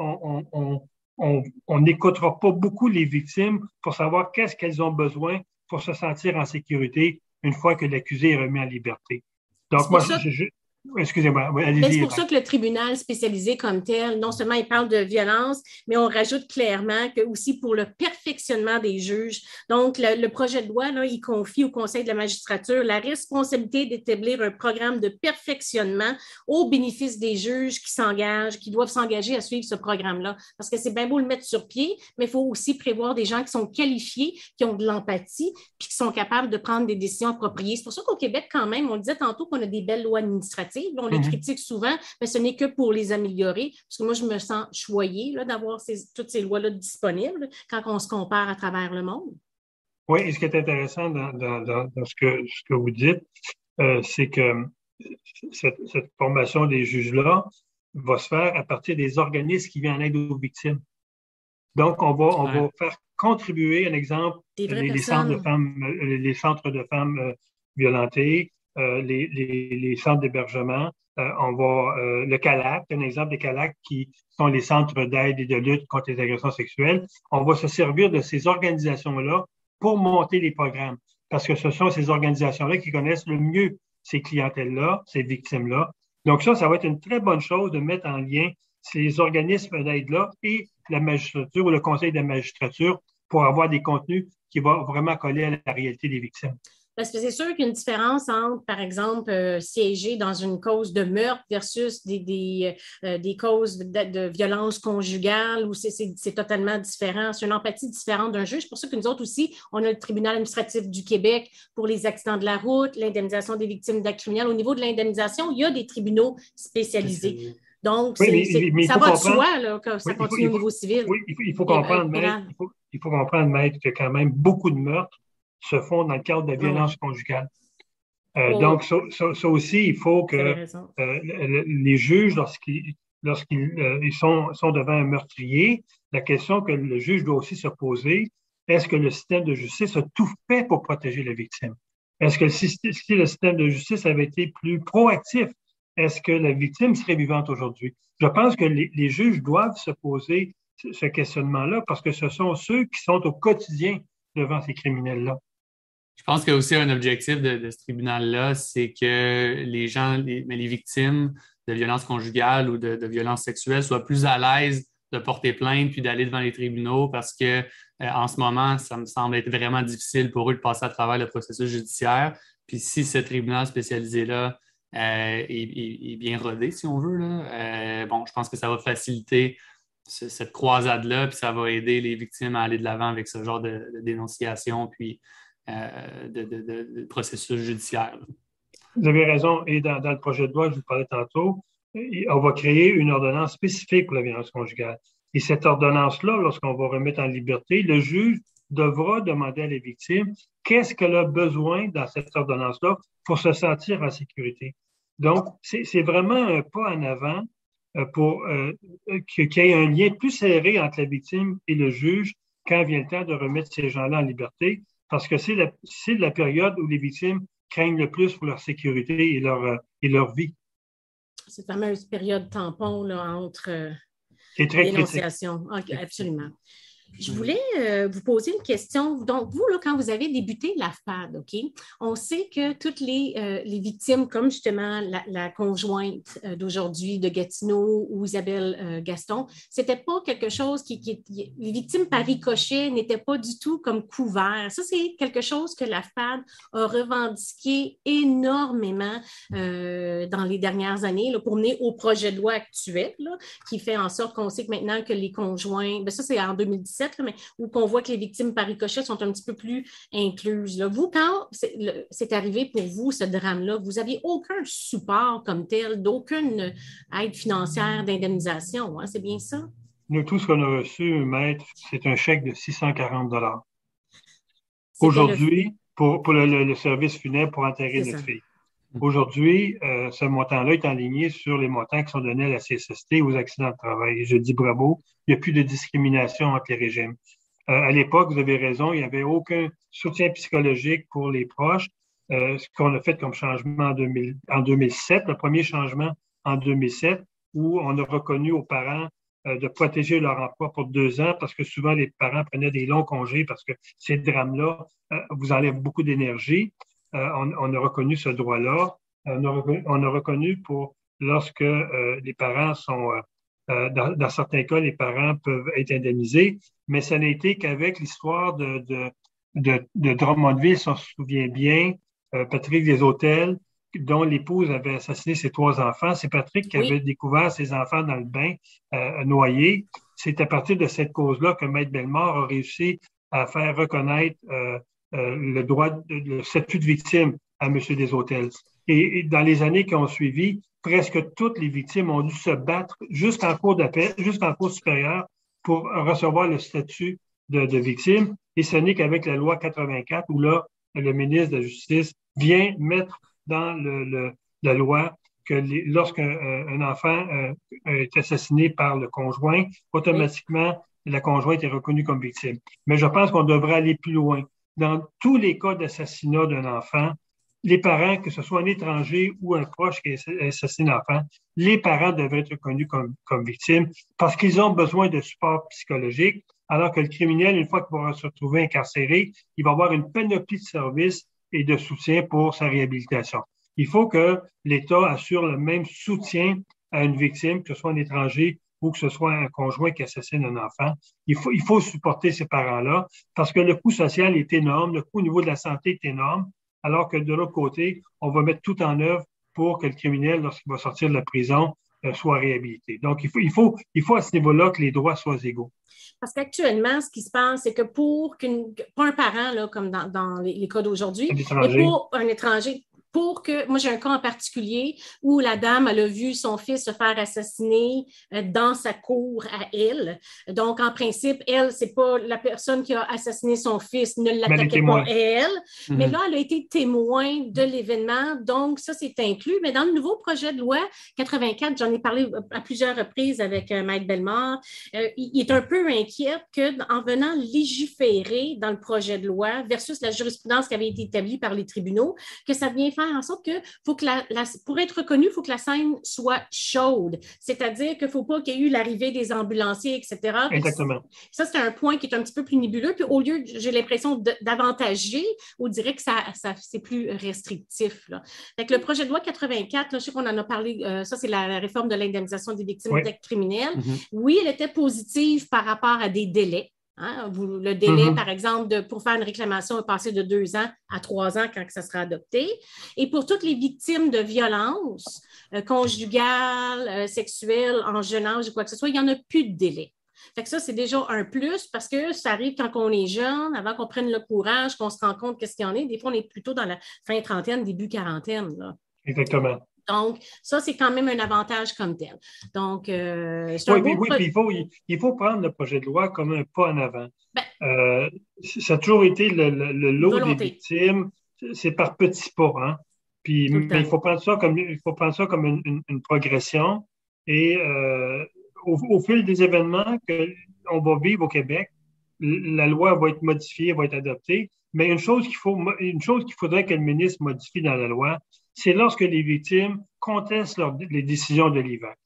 on n'écoutera pas beaucoup les victimes pour savoir qu'est-ce qu'elles ont besoin pour se sentir en sécurité une fois que l'accusé est remis en liberté. Donc, moi, je, Excusez-moi, C'est pour ça que le tribunal spécialisé comme tel, non seulement il parle de violence, mais on rajoute clairement que aussi pour le perfectionnement des juges. Donc, le, projet de loi, là, il confie au Conseil de la magistrature la responsabilité d'établir un programme de perfectionnement au bénéfice des juges qui s'engagent, qui doivent s'engager à suivre ce programme-là. Parce que c'est bien beau le mettre sur pied, mais il faut aussi prévoir des gens qui sont qualifiés, qui ont de l'empathie, puis qui sont capables de prendre des décisions appropriées. C'est pour ça qu'au Québec, quand même, on disait tantôt qu'on a des belles lois administratives on les mhm. critique souvent, mais ce n'est que pour les améliorer, parce que moi, je me sens choyée d'avoir toutes ces lois-là disponibles quand on se compare à travers le monde. Oui, et ce qui est intéressant dans, ce, que, vous dites, euh, c'est que cette, formation des juges-là va se faire à partir des organismes qui viennent en aide aux victimes. Donc, on va, on va faire contribuer, un exemple, les, centres de femmes, euh, les centres de femmes euh, violentées, euh, les, centres d'hébergement. Euh, on va euh, le CALAC, un exemple des CALAC qui sont les centres d'aide et de lutte contre les agressions sexuelles. On va se servir de ces organisations-là pour monter les programmes, parce que ce sont ces organisations-là qui connaissent le mieux ces clientèles-là, ces victimes-là. Donc ça, ça va être une très bonne chose de mettre en lien ces organismes d'aide-là et la magistrature ou le conseil de la magistrature pour avoir des contenus qui vont vraiment coller à la réalité des victimes. Parce que c'est sûr qu'il y a une différence entre, par exemple, euh, siéger dans une cause de meurtre versus des, des, euh, des causes de, violence conjugale où c'est totalement différent. C'est une empathie différente d'un juge. C'est pour ça que nous autres aussi, on a le tribunal administratif du Québec pour les accidents de la route, l'indemnisation des victimes d'actes criminels. Au niveau de l'indemnisation, il y a des tribunaux spécialisés. Donc, ça va de soi là, que ça continue au niveau civil. Oui, il faut, comprendre, maître, il faut comprendre, maître, qu'il y a quand même beaucoup de meurtres se font dans le cadre de la violence conjugale. Euh, oh. Donc, ça, aussi, il faut que euh, les juges, lorsqu'ils lorsqu'ils euh, sont, sont, devant un meurtrier, la question que le juge doit aussi se poser, est-ce que le système de justice a tout fait pour protéger la victime? Est-ce que si, le système de justice avait été plus proactif, est-ce que la victime serait vivante aujourd'hui? Je pense que les, les juges doivent se poser ce questionnement-là parce que ce sont ceux qui sont au quotidien devant ces criminels-là. Je pense qu'il aussi un objectif de, ce tribunal-là, c'est que les gens, les, les, victimes de violences conjugales ou de, violences sexuelles soient plus à l'aise de porter plainte puis d'aller devant les tribunaux parce que euh, en ce moment, ça me semble être vraiment difficile pour eux de passer à travers le processus judiciaire. Puis si ce tribunal spécialisé-là euh, est, bien rodé, si on veut, euh, bon, je pense que ça va faciliter cette croisade-là, puis ça va aider les victimes à aller de l'avant avec ce genre de, de dénonciation, puis euh, processus judiciaire. Vous avez raison. Et dans, le projet de loi, je vous parlais tantôt, on va créer une ordonnance spécifique pour la violence conjugale. Et cette ordonnance-là, lorsqu'on va remettre en liberté, le juge devra demander à la victime qu'est-ce qu'elle a besoin dans cette ordonnance-là pour se sentir en sécurité. Donc, c'est vraiment un pas en avant euh, pour euh, qu'il y ait un lien plus serré entre la victime et le juge quand vient le temps de remettre ces gens-là en liberté parce que c'est la, la, période où les victimes craignent le plus pour leur sécurité et leur, euh, et leur vie. Cette fameuse période tampon là, entre, dénonciation. absolument. Je voulais euh, vous poser une question. Donc, vous, là, quand vous avez débuté la FAD, OK, on sait que toutes les, euh, victimes, comme justement la, conjointe euh, d'aujourd'hui de Gatineau ou Isabelle Gaston, c'était pas quelque chose qui, Les victimes par ricochet n'étaient pas du tout comme couverts. Ça, c'est quelque chose que la FAD a revendiqué énormément dans les dernières années là, pour mener au projet de loi actuel, qui fait en sorte qu'on sait que maintenant que les conjoints. Bien, ça, c'est en 2017 mais où qu'on voit que les victimes par ricochet sont un petit peu plus incluses. Vous, quand c'est arrivé pour vous, ce drame-là, vous n'aviez aucun support comme tel, d'aucune aide financière d'indemnisation, hein? c'est bien ça? Nous, tout ce qu'on a reçu, maître, c'est un chèque de 640 Aujourd'hui, pour, le, service funèbre pour enterrer notre fille. Aujourd'hui, euh, ce montant-là est aligné sur les montants qui sont donnés à la CSST aux accidents de travail. Je dis bravo, il n'y a plus de discrimination entre les régimes. Euh, à l'époque, vous avez raison, il n'y avait aucun soutien psychologique pour les proches. Euh, ce qu'on a fait comme changement en, 2000, en 2007, le premier changement en 2007, où on a reconnu aux parents de protéger leur emploi pour deux ans parce que souvent les parents prenaient des longs congés parce que ces drames-là vous enlèvent beaucoup d'énergie. Euh, on, a reconnu ce droit-là. On, a reconnu pour lorsque euh, les parents sont, euh, dans, certains cas, les parents peuvent être indemnisés, mais ça n'a été qu'avec l'histoire de, de, de, Drummondville, si on se souvient bien, Patrick des Hôtels, dont l'épouse avait assassiné ses trois enfants. C'est Patrick qui avait découvert ses enfants dans le bain noyés. C'est à partir de cette cause-là que Maître Bellemare a réussi à faire reconnaître euh, le droit, le statut de victime à M. Deshôtels. Et, et dans les années qui ont suivi, presque toutes les victimes ont dû se battre jusqu'en cours d'appel, jusqu'en cours supérieur pour recevoir le statut de, victime. Et ce n'est qu'avec la loi 84 où là, le ministre de la Justice vient mettre dans la loi que lorsqu'un euh, enfant euh, est assassiné par le conjoint, automatiquement, la conjointe est reconnue comme victime. Mais je pense qu'on devrait aller plus loin dans tous les cas d'assassinat d'un enfant, les parents, que ce soit un étranger ou un proche qui assassine un enfant, les parents devraient être reconnus comme, victimes parce qu'ils ont besoin de support psychologique, alors que le criminel, une fois qu'il va se retrouver incarcéré, il va avoir une panoplie de services et de soutien pour sa réhabilitation. Il faut que l'État assure le même soutien à une victime, que ce soit un étranger ou que ce soit un conjoint qui assassine un enfant. Il faut, il faut supporter ces parents-là parce que le coût social est énorme, le coût au niveau de la santé est énorme, alors que de l'autre côté, on va mettre tout en œuvre pour que le criminel, lorsqu'il va sortir de la prison, euh, soit réhabilité. Donc, il faut, il faut, il faut à ce niveau-là que les droits soient égaux. Parce qu'actuellement, ce qui se passe, c'est que pour qu'un pas un parent, là, comme dans, dans les, les cas d'aujourd'hui, mais pour un étranger, pour que, moi j'ai un cas en particulier où la dame, elle a vu son fils se faire assassiner euh, dans sa cour à elle. Donc, en principe, elle, c'est pas la personne qui a assassiné son fils, ne l'attaquait pas elle, mais mhm. là, elle a été témoin de l'événement, donc ça, c'est inclus. Mais dans le nouveau projet de loi 84, j'en ai parlé à plusieurs reprises avec euh, Mike Bellemare, euh, il est un peu inquiet qu'en venant légiférer dans le projet de loi versus la jurisprudence qui avait été établie par les tribunaux, que ça vient en sorte que, faut que la, pour être reconnu, il faut que la scène soit chaude. C'est-à-dire qu'il ne faut pas qu'il y ait eu l'arrivée des ambulanciers, etc. Exactement. Ça, c'est un point qui est un petit peu plus nébuleux. Puis au lieu, j'ai l'impression d'avantager, on dirait que ça, ça c'est plus restrictif. Là. le projet de loi 84, je sais qu'on en a parlé, euh, ça, c'est la, réforme de l'indemnisation des victimes d'actes criminels. Mm-hmm. Oui, elle était positive par rapport à des délais. Hein, le délai, mm-hmm. par exemple, de, pour faire une réclamation est passé de deux ans à trois ans quand ça sera adopté. Et pour toutes les victimes de violences euh, conjugales, euh, sexuelles, en jeune âge ou quoi que ce soit, il n'y en a plus de délai. Fait que ça, c'est déjà un plus parce que ça arrive quand on est jeune, avant qu'on prenne le courage, qu'on se rend compte qu'est-ce qu'il y en a. Des fois, on est plutôt dans la fin trentaine, début quarantaine. Là. Exactement. Donc, ça, c'est quand même un avantage comme tel. Donc, euh, oui, oui, oui, il faut, il faut prendre le projet de loi comme un pas en avant. Ben, euh, ça a toujours été le, lot des victimes, c'est par petits pas. Hein? Puis, mais il faut prendre ça comme, il faut prendre ça comme une, progression. Et euh, au, fil des événements qu'on va vivre au Québec, la loi va être modifiée, va être adoptée. Mais une chose qu'il faut, une chose qu'il faudrait que le ministre modifie dans la loi, c'est lorsque les victimes contestent les décisions de l'IVAC.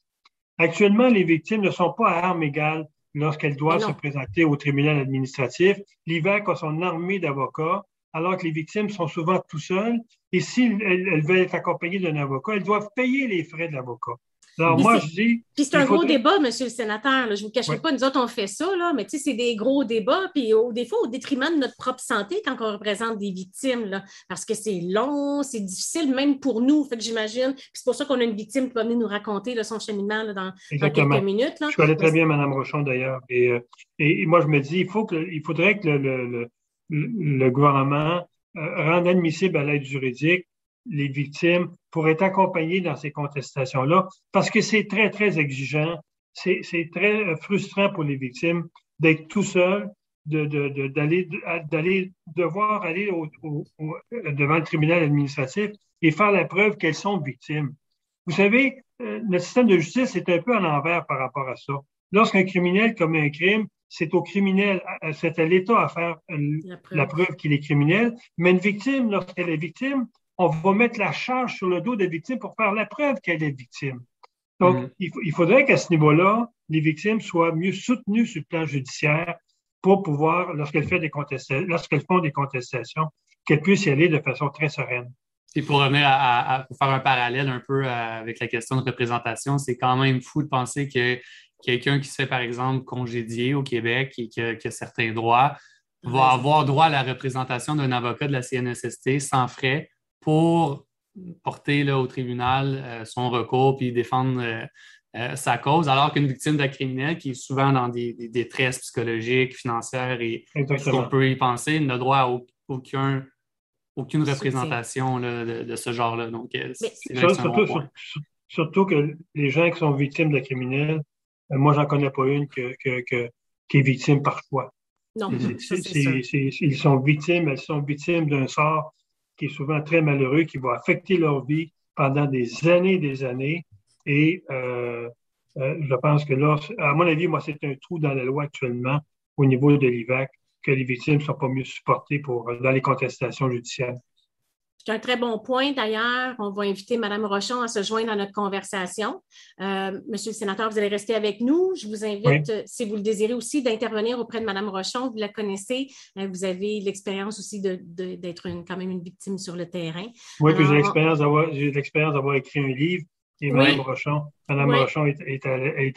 Actuellement, les victimes ne sont pas à armes égales lorsqu'elles doivent se présenter au tribunal administratif. L'IVAC a son armée d'avocats, alors que les victimes sont souvent tout seules. Et si elles veulent être accompagnées d'un avocat, elles doivent payer les frais de l'avocat. Alors, moi, je dis. Puis c'est un gros débat, monsieur le sénateur. Je ne vous cacherai pas, nous autres, on fait ça, là, mais tu sais, c'est des gros débats, puis au, des fois, au détriment de notre propre santé quand on représente des victimes, là, parce que c'est long, c'est difficile, même pour nous. Fait que j'imagine. Puis c'est pour ça qu'on a une victime qui va venir nous raconter son cheminement dans, quelques minutes. Là. Je connais très bien Mme Rochon, d'ailleurs. Euh, et, moi, je me dis, il, faut que, il faudrait que le, le, gouvernement euh, rende admissible à l'aide juridique les victimes pour être accompagnées dans ces contestations-là, parce que c'est très, très exigeant, c'est très frustrant pour les victimes d'être tout seul, d'aller d'aller devoir aller devant le tribunal administratif et faire la preuve qu'elles sont victimes. Vous savez, euh, notre système de justice est un peu à l'envers par rapport à ça. Lorsqu'un criminel commet un crime, c'est au criminel, c'est à l'État à faire euh, la preuve qu'il est criminel, mais une victime, lorsqu'elle est victime, on va mettre la charge sur le dos des victimes pour faire la preuve qu'elle est victime. Donc, mm. il, faudrait qu'à ce niveau-là, les victimes soient mieux soutenues sur le plan judiciaire pour pouvoir, lorsqu'elles font des contestations, lorsqu'elles font des contestations, qu'elles puissent y aller de façon très sereine. Et pour revenir à, faire un parallèle un peu euh, avec la question de représentation, c'est quand même fou de penser que quelqu'un qui se fait, par exemple, congédier au Québec et qui a, certains droits va avoir droit à la représentation d'un avocat de la CNSST sans frais pour porter là, au tribunal euh, son recours puis défendre euh, euh, sa cause, alors qu'une victime d'un criminel qui est souvent dans des, détresses psychologiques, financières et ce qu'on peut y penser n'a droit à aucun, aucune représentation de, ce genre-là. Donc, surtout, surtout, que les gens qui sont victimes de criminels, moi, j'en connais pas une que, qui est victime par choix. Non, ils sont victimes, elles sont victimes d'un sort qui est souvent très malheureux, qui va affecter leur vie pendant des années et des années. Et euh, euh, je pense que là, à mon avis, moi, c'est un trou dans la loi actuellement au niveau de l'IVAC que les victimes ne sont pas mieux supportées dans les contestations judiciaires. C'est un très bon point d'ailleurs. On va inviter Mme Rochon à se joindre à notre conversation. Euh, monsieur le sénateur, vous allez rester avec nous. Je vous invite, si vous le désirez aussi, d'intervenir auprès de Mme Rochon. Vous la connaissez. Euh, vous avez l'expérience aussi d'être quand même une victime sur le terrain. Oui, puis j'ai l'expérience d'avoir écrit un livre. Et Mme Rochon, Mme Rochon est,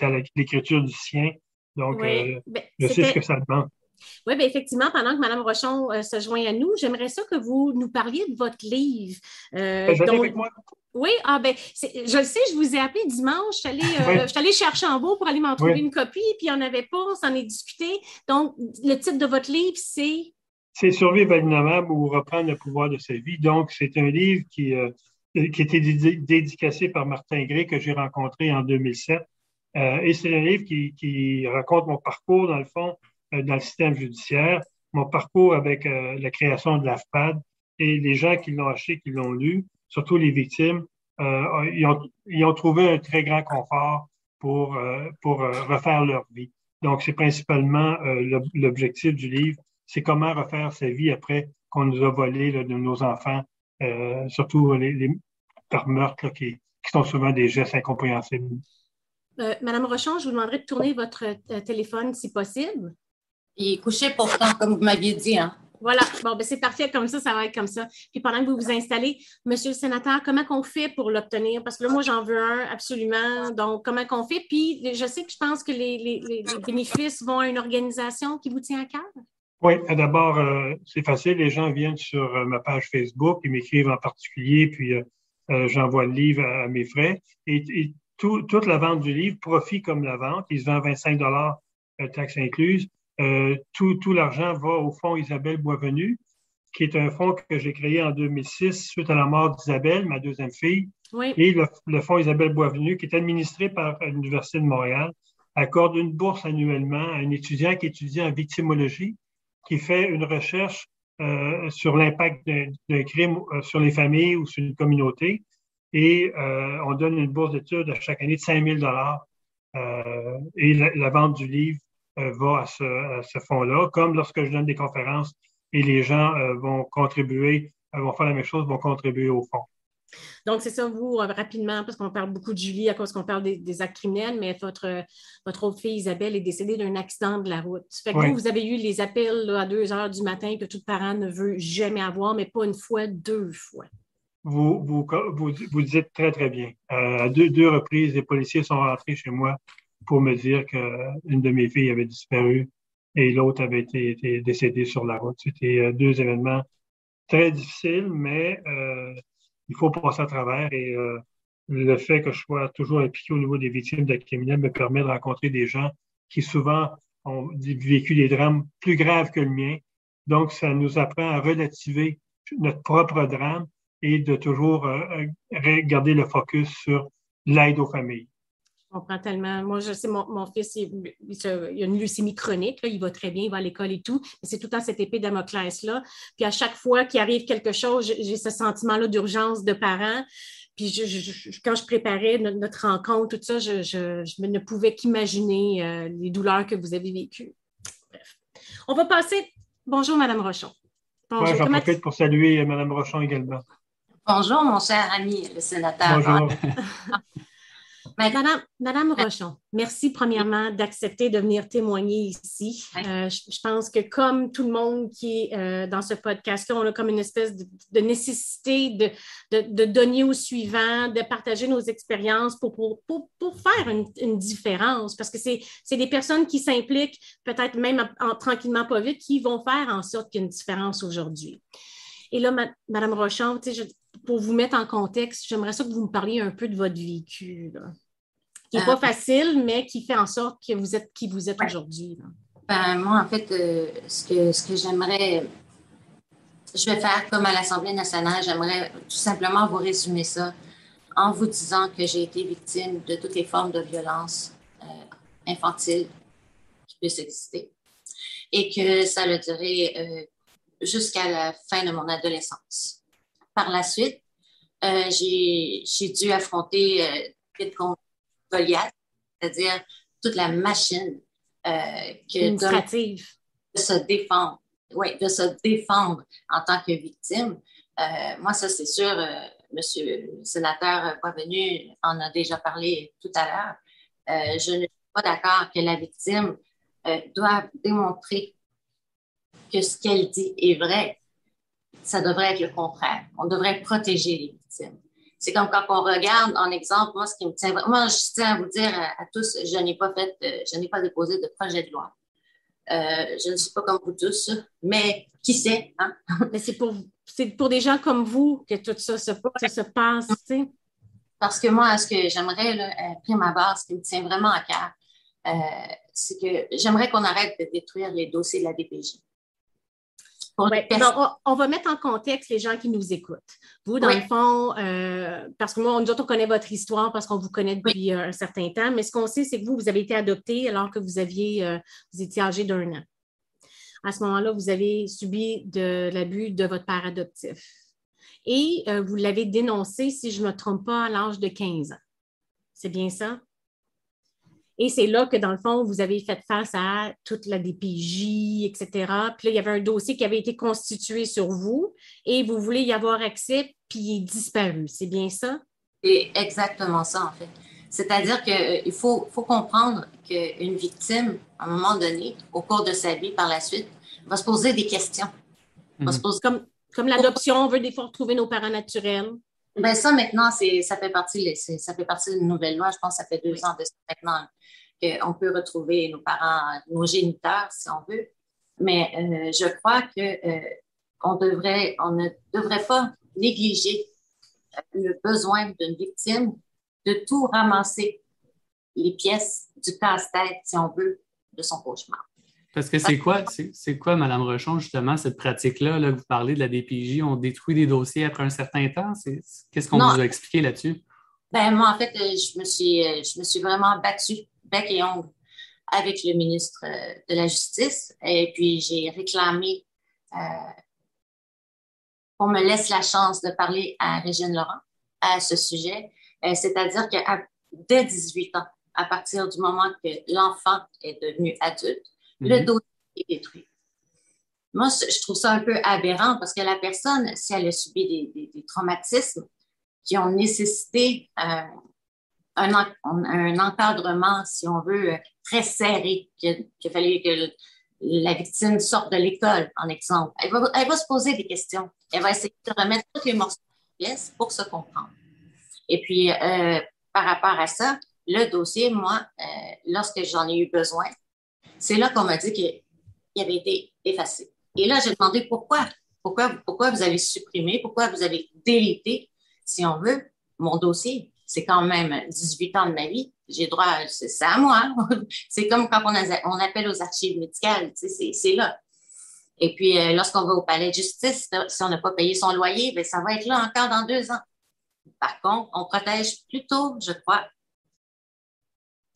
à, l'écriture du sien. Donc, euh, ben, je sais ce que ça demande. Oui, bien effectivement, pendant que Mme Rochon euh, se joint à nous, j'aimerais ça que vous nous parliez de votre livre. Euh, ben, avec moi. Oui, ah ben, je le sais, je vous ai appelé dimanche, je suis allée, euh, chercher en beau pour aller m'en trouver une copie, puis il n'y en avait pas, on s'en est discuté. Donc, le titre de votre livre, c'est? C'est Survivre à l'innommable ou reprendre le pouvoir de sa vie. Donc, c'est un livre qui, qui a été dédicacé par Martin Gray, que j'ai rencontré en 2007. et c'est un livre qui, qui raconte mon parcours, dans le fond, euh, dans le système judiciaire, mon parcours avec euh, la création de l'AFPAD et les gens qui l'ont acheté, qui l'ont lu, surtout les victimes, euh, ils, ont, ils, ont, trouvé un très grand confort pour, pour refaire leur vie. Donc, c'est principalement l'objectif du livre, c'est comment refaire sa vie après qu'on nous a volé de nos enfants, surtout les, par meurtre qui, qui sont souvent des gestes incompréhensibles. Madame Rochon, je vous demanderai de tourner votre téléphone si possible. Il est couché pourtant, comme vous m'aviez dit. Hein? Voilà, bon, ben c'est parfait, comme ça, ça va être comme ça. Puis pendant que vous vous installez, Monsieur le sénateur, comment qu'on fait pour l'obtenir? Parce que là, moi, j'en veux un, absolument. Donc, comment qu'on fait? Puis, je sais que je pense que les, bénéfices vont à une organisation qui vous tient à cœur. Oui, d'abord, euh, c'est facile. Les gens viennent sur euh, ma page Facebook, ils m'écrivent en particulier, puis euh, j'envoie le livre à, mes frais. Et, toute la vente du livre profite comme la vente. Il se vend 25 taxes incluses. Euh, tout, tout l'argent va au fonds Isabelle Boisvenu, qui est un fonds que j'ai créé en 2006 suite à la mort d'Isabelle, ma deuxième fille. Et le, fonds Isabelle Boisvenu, qui est administré par l'Université de Montréal, accorde une bourse annuellement à un étudiant qui étudie en victimologie, qui fait une recherche euh, sur l'impact d'un crime euh, sur les familles ou sur une communauté. Et on donne une bourse d'études à chaque année de 5 000 Et la, vente du livre euh, va à ce, fonds-là, comme lorsque je donne des conférences et les gens euh, vont contribuer, euh, vont faire la même chose, vont contribuer au fonds. Donc, c'est ça, vous, euh, rapidement, parce qu'on parle beaucoup de Julie à cause qu'on parle des, actes criminels, mais votre, votre autre fille, Isabelle, est décédée d'un accident de la route. Fait que vous, vous avez eu les appels à 2 heures du matin que tout parent ne veut jamais avoir, mais pas une fois, deux fois. Vous, vous, vous, dites très, très bien. Euh, à deux, deux reprises, les policiers sont rentrés chez moi pour me dire qu'une de mes filles avait disparu et l'autre avait été, décédée sur la route. C'était euh, deux événements très difficiles, mais il faut passer à travers et euh, le fait que je sois toujours impliqué au niveau des victimes d'actes criminels me permet de rencontrer des gens qui souvent ont vécu des drames plus graves que le mien. Donc, ça nous apprend à relativer notre propre drame et de toujours euh, euh, garder le focus sur l'aide aux familles. Je comprends tellement. Moi, je sais, mon, fils, il, a une leucémie chronique, il va très bien, il va à l'école et tout, mais c'est tout le temps cette épée Damoclès-là. Puis à chaque fois qu'il arrive quelque chose, j'ai ce sentiment-là d'urgence de parents. Puis quand je préparais notre, rencontre, tout ça, je, ne pouvais qu'imaginer euh, les douleurs que vous avez vécues. Bref. On va passer. Bonjour, Madame Rochon. Bonjour. j'en profite pour saluer Mme Rochon également. Bonjour, mon cher ami, le sénateur. Bonjour. Madame, Madame Rochon, merci premièrement d'accepter de venir témoigner ici. Euh, je, pense que comme tout le monde qui est euh, dans ce podcast-là, on a comme une espèce de, nécessité de, de, donner au suivant, de partager nos expériences pour, pour, pour, faire une, différence, parce que c'est des personnes qui s'impliquent, peut-être même en, tranquillement pas vite, qui vont faire en sorte qu'il y ait une différence aujourd'hui. Et là, Madame Rochon, pour vous mettre en contexte, j'aimerais ça que vous me parliez un peu de votre vécu qui n'est pas ah. facile, mais qui fait en sorte que vous êtes qui vous êtes aujourd'hui. Ben, moi, en fait, euh, ce que, ce que j'aimerais, je vais faire comme à l'Assemblée nationale, j'aimerais tout simplement vous résumer ça en vous disant que j'ai été victime de toutes les formes de violence euh, infantile qui puissent exister et que ça a duré euh, jusqu'à la fin de mon adolescence. Par la suite, j'ai dû affronter des Goliath, c'est-à-dire toute la machine euh, de se défendre. Oui, de se défendre en tant que victime. Euh, moi, ça, c'est sûr, euh, Monsieur le sénateur Boisvenu en a déjà parlé tout à l'heure. je ne suis pas d'accord que la victime doit démontrer que ce qu'elle dit est vrai. Ça devrait être le contraire. On devrait protéger les victimes. C'est comme quand on regarde, en exemple, moi, ce qui me tient vraiment, je tiens à vous dire à, tous, je n'ai pas fait, euh, je n'ai pas déposé de projet de loi. Euh, je ne suis pas comme vous tous, mais qui sait? Hein? Mais c'est pour, pour des gens comme vous que tout ça se, se passe, tu sais. Parce que moi, ce que j'aimerais, après ma base, ce qui me tient vraiment à cœur, euh, c'est que j'aimerais qu'on arrête de détruire les dossiers de la DPJ on, va mettre en contexte les gens qui nous écoutent. Vous, dans le fond, euh, parce que moi, nous autres, on connaît votre histoire parce qu'on vous connaît depuis euh, un certain temps, mais ce qu'on sait, c'est que vous, vous avez été adopté alors que vous aviez, euh, vous étiez âgé d'un an. À ce moment-là, vous avez subi de l'abus de votre père adoptif. Et vous l'avez dénoncé, si je ne me trompe pas, à l'âge de 15 ans. C'est bien ça? Et c'est là que, dans le fond, vous avez fait face à toute la DPJ, etc. Puis là, il y avait un dossier qui avait été constitué sur vous et vous voulez y avoir accès, puis il est disparu. C'est bien ça? C'est exactement ça, en fait. C'est-à-dire qu'il euh, faut, faut comprendre qu'une victime, à un moment donné, au cours de sa vie, par la suite, va se poser des questions. Va se mhm. poser... Comme, comme l'adoption, on veut des fois retrouver nos parents naturels. Ben ça, maintenant, ça fait partie, ça fait partie d'une nouvelle loi. Je pense que ça fait deux ans de ça maintenant qu'on peut retrouver nos parents, nos géniteurs, si on veut. Mais euh, je crois que euh, on devrait, on ne devrait pas négliger euh, le besoin d'une victime de tout ramasser les pièces du casse-tête, si on veut, de son cauchemar. Parce que c'est quoi, c'est quoi, Mme Rochon, justement, cette pratique-là, là, vous parlez de la DPJ, on détruit des dossiers après un certain temps? Qu'est-ce qu'on vous a expliqué là-dessus? Ben, moi, en fait, je me suis, je me suis vraiment battue bec et ongle avec le ministre euh, de la Justice. Et puis, j'ai réclamé euh, qu'on me laisse la chance de parler à Régine Laurent à ce sujet. Euh, c'est-à-dire que dès 18 ans, à partir du moment que l'enfant est devenu adulte, le mhm. dossier est détruit. Moi, je trouve ça un peu aberrant parce que la personne, si elle a subi des, traumatismes qui ont nécessité euh, un, encadrement, si on veut, très serré, qu'il fallait que la victime sorte de l'école, en exemple. Elle va, se poser des questions. Elle va essayer de remettre tous les morceaux de pièces pour se comprendre. Et puis, euh, par rapport à ça, le dossier, moi, euh, lorsque j'en ai eu besoin, c'est là qu'on m'a dit qu'il avait été effacé. Et là, j'ai demandé pourquoi. Pourquoi, pourquoi vous avez supprimé, pourquoi vous avez délité, si on veut, mon dossier. C'est quand même 18 ans de ma vie. J'ai droit, c'est à moi. c'est comme quand on, appelle aux archives médicales, c'est là. Et puis, euh, lorsqu'on va au palais de justice, si on n'a pas payé son loyer, bien, ça va être là encore dans deux ans. Par contre, on protège plutôt, je crois,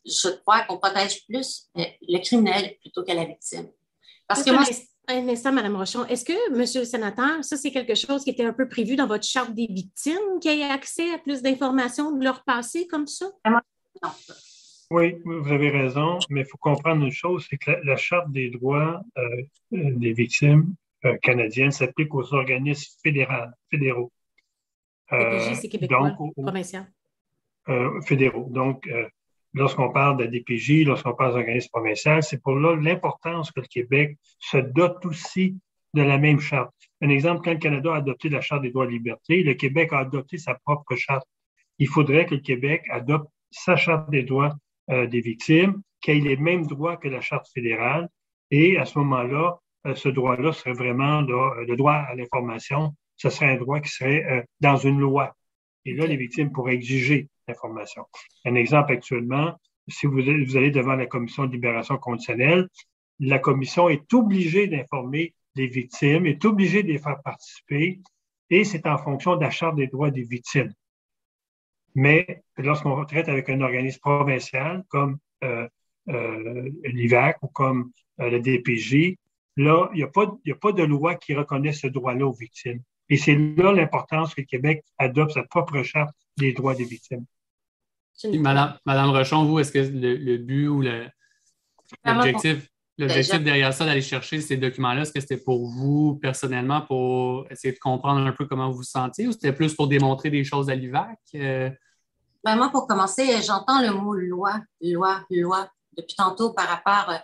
je crois qu'on protège plus euh, le criminel plutôt que la victime. Parce que moi, un instant, Mme Rochon. Est-ce que, Monsieur le sénateur, ça, c'est quelque chose qui était un peu prévu dans votre charte des victimes, qui ait accès à plus d'informations de leur passé comme ça? Oui, vous avez raison, mais il faut comprendre une chose, c'est que la, charte des droits euh, des victimes euh, canadiennes s'applique aux organismes fédéraux. Euh, c'est québécois, provincial. fédéraux. Donc, lorsqu'on parle de DPJ, lorsqu'on parle d'organismes provinciaux, c'est pour là l'importance que le Québec se dote aussi de la même charte. Un exemple, quand le Canada a adopté la Charte des droits et libertés, le Québec a adopté sa propre charte. Il faudrait que le Québec adopte sa Charte des droits euh, des victimes, qui ait les mêmes droits que la Charte fédérale. Et à ce moment-là, euh, ce droit-là serait vraiment euh, le droit à l'information. Ce serait un droit qui serait dans une loi. Et là, les victimes pourraient exiger l'information. Un exemple actuellement, si vous, allez devant la commission de libération conditionnelle, la commission est obligée d'informer les victimes, est obligée de les faire participer, et c'est en fonction de la Charte des droits des victimes. Mais lorsqu'on traite avec un organisme provincial comme euh, euh, l'IVAC ou comme euh, le DPJ, là, il n'y a, a, pas de loi qui reconnaît ce droit-là aux victimes. Et c'est là l'importance que le Québec adopte sa propre charte des droits des victimes. Madame, Madame Rochon, vous, est-ce que le, but ou l'objectif L'objectif derrière ça, d'aller chercher ces documents-là, est-ce que c'était pour vous personnellement, pour essayer de comprendre un peu comment vous vous sentiez ou c'était plus pour démontrer des choses à l'IVAC? Euh? Ben moi, pour commencer, j'entends le mot loi, loi, loi depuis tantôt par rapport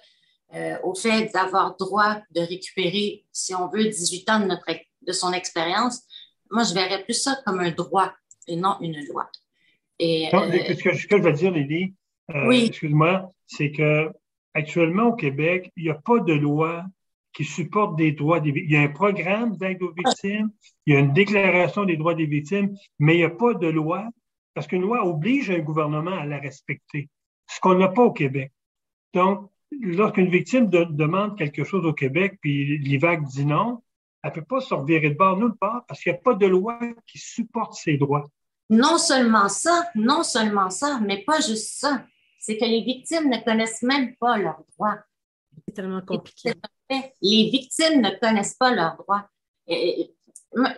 euh, au fait d'avoir droit de récupérer, si on veut, 18 ans de, notre, de son expérience. Moi, je verrais plus ça comme un droit et non une loi. Et, euh, ce, que, je veux dire, Lily, excuse-moi, c'est que actuellement au Québec, il n'y a pas de loi qui supporte des droits des victimes. Il y a un programme d'aide aux victimes, il y a une déclaration des droits des victimes, mais il n'y a pas de loi parce qu'une loi oblige un gouvernement à la respecter, ce qu'on n'a pas au Québec. Donc, lorsqu'une victime demande quelque chose au Québec, puis l'IVAC dit non, elle ne peut pas se revirer de bord nulle part parce qu'il n'y a pas de loi qui supporte ses droits. Non seulement ça, non seulement ça, mais pas juste ça c'est que les victimes ne connaissent même pas leurs droits. C'est tellement compliqué. Les victimes ne connaissent pas leurs droits.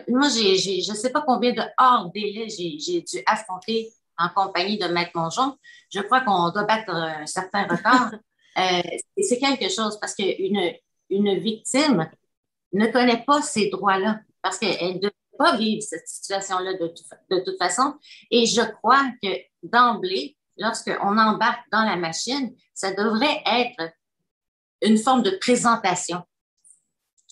moi, j'ai, je ne sais pas combien de hors délai j'ai, dû affronter en compagnie de Maître Mongeon. Je crois qu'on doit battre un certain record. euh, c'est quelque chose parce qu'une une victime ne connaît pas ces droits-là parce qu'elle ne doit pas vivre cette situation-là de, de toute façon. Et je crois que d'emblée, lorsqu'on embarque dans la machine, ça devrait être une forme de présentation.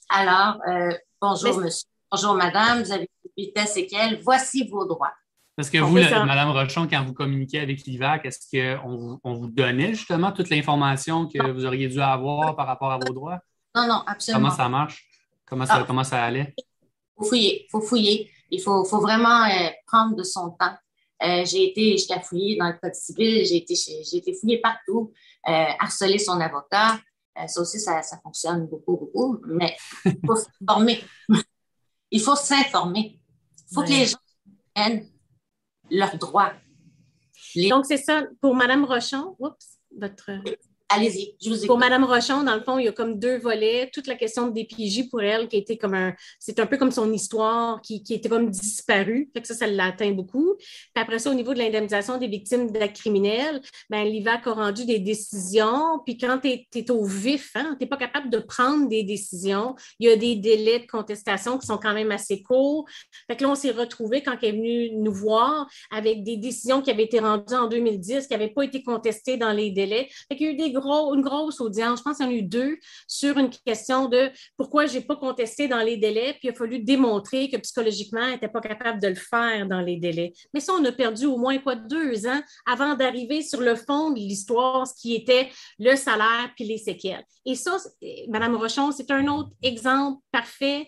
Alors, euh, bonjour monsieur, bonjour madame, vous avez vitesse et quelle, voici vos droits. Parce que vous, Madame Rochon, quand vous communiquez avec l'IVAC, est-ce qu'on vous, on vous donnait justement toute l'information que vous auriez dû avoir par rapport à vos droits? Non, non, absolument. Comment ça marche? Comment ça, ah. comment ça allait? Il faut fouiller, il faut fouiller. Il faut, faut vraiment euh, prendre de son temps. Euh, j'ai été jusqu'à fouiller dans le code civil, j'ai été, j'ai été fouiller partout, euh, harceler son avocat. Euh, ça aussi, ça, ça, fonctionne beaucoup, beaucoup, mais il faut s'informer. il faut s'informer. Il faut que les gens prennent leurs droits. Donc, c'est ça. Pour Mme Rochon, oups, votre. Allez-y, je vous écoute. Pour Mme Rochon, dans le fond, il y a comme deux volets. Toute la question de DPJ pour elle, qui été comme un. C'est un peu comme son histoire qui, qui était comme disparue. Fait que ça, ça l'atteint beaucoup. Puis après ça, au niveau de l'indemnisation des victimes d'actes criminels, ben, l'IVAC a rendu des décisions. Puis quand tu es, au vif, hein, tu n'es pas capable de prendre des décisions. Il y a des délais de contestation qui sont quand même assez courts. Fait que là, on s'est retrouvé quand elle est venue nous voir avec des décisions qui avaient été rendues en 2010, qui n'avaient pas été contestées dans les délais. Fait qu'il y a eu des une grosse audience. Je pense qu'il y en a eu deux sur une question de pourquoi je n'ai pas contesté dans les délais, puis il a fallu démontrer que psychologiquement, elle n'était pas capable de le faire dans les délais. Mais ça, on a perdu au moins deux ans avant d'arriver sur le fond de l'histoire, ce qui était le salaire puis les séquelles. Et ça, Mme Rochon, c'est un autre exemple parfait,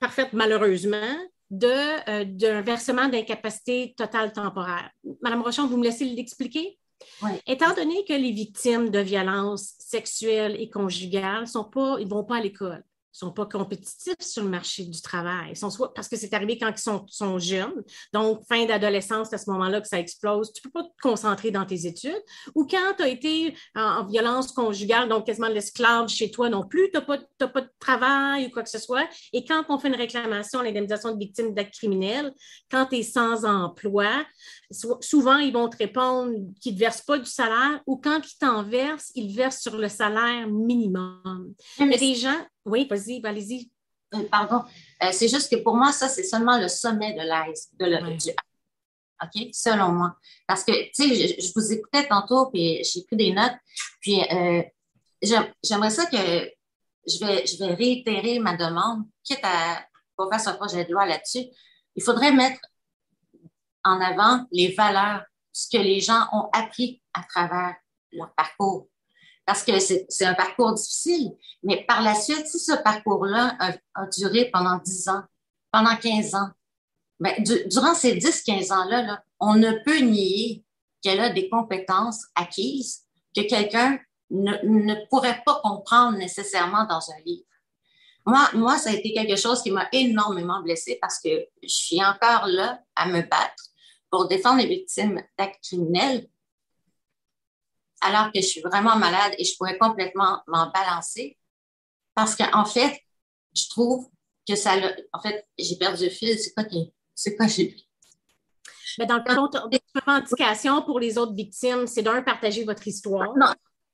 parfait malheureusement, euh, d'un versement d'incapacité totale temporaire. Madame Rochon, vous me laissez l'expliquer? Étant donné que les victimes de violences sexuelles et conjugales ils vont pas à l'école, sont pas compétitifs sur le marché du travail. Ils sont soit, parce que c'est arrivé quand ils sont, sont jeunes, donc fin d'adolescence, à ce moment-là que ça explose, tu peux pas te concentrer dans tes études. Ou quand tu as été en, violence conjugale, donc quasiment l'esclave chez toi non plus, tu n'as pas, pas, de travail ou quoi que ce soit. Et quand on fait une réclamation à l'indemnisation de victimes d'actes criminels, quand tu es sans emploi, souvent ils vont te répondre qu'ils ne te versent pas du salaire ou quand ils t'en versent, ils versent sur le salaire minimum. A des gens, oui, vas-y, allez-y. Euh, pardon. Euh, c'est juste que pour moi, ça, c'est seulement le sommet de l'ice, de le, OK? Selon moi. Parce que, tu sais, je, vous écoutais tantôt, puis j'ai pris des notes, puis euh, j'aimerais ça que je vais, je vais réitérer ma demande, quitte à qu'on fasse un projet de loi là-dessus. Il faudrait mettre en avant les valeurs, ce que les gens ont appris à travers leur parcours parce que c'est un parcours difficile. Mais par la suite, si ce parcours-là a, duré pendant 10 ans, pendant 15 ans, ben, durant ces 10-15 ans-là, on ne peut nier qu'elle a des compétences acquises que quelqu'un ne, ne, pourrait pas comprendre nécessairement dans un livre. Moi, moi, ça a été quelque chose qui m'a énormément blessée parce que je suis encore là à me battre pour défendre les victimes d'actes criminels alors que je suis vraiment malade et je pourrais complètement m'en balancer. Parce qu'en fait, je trouve que ça En fait, j'ai perdu le fil. C'est quoi, c'est quoi j'ai Mais dans le fond, des revendications pour les autres victimes, c'est d'un partager votre histoire. Non,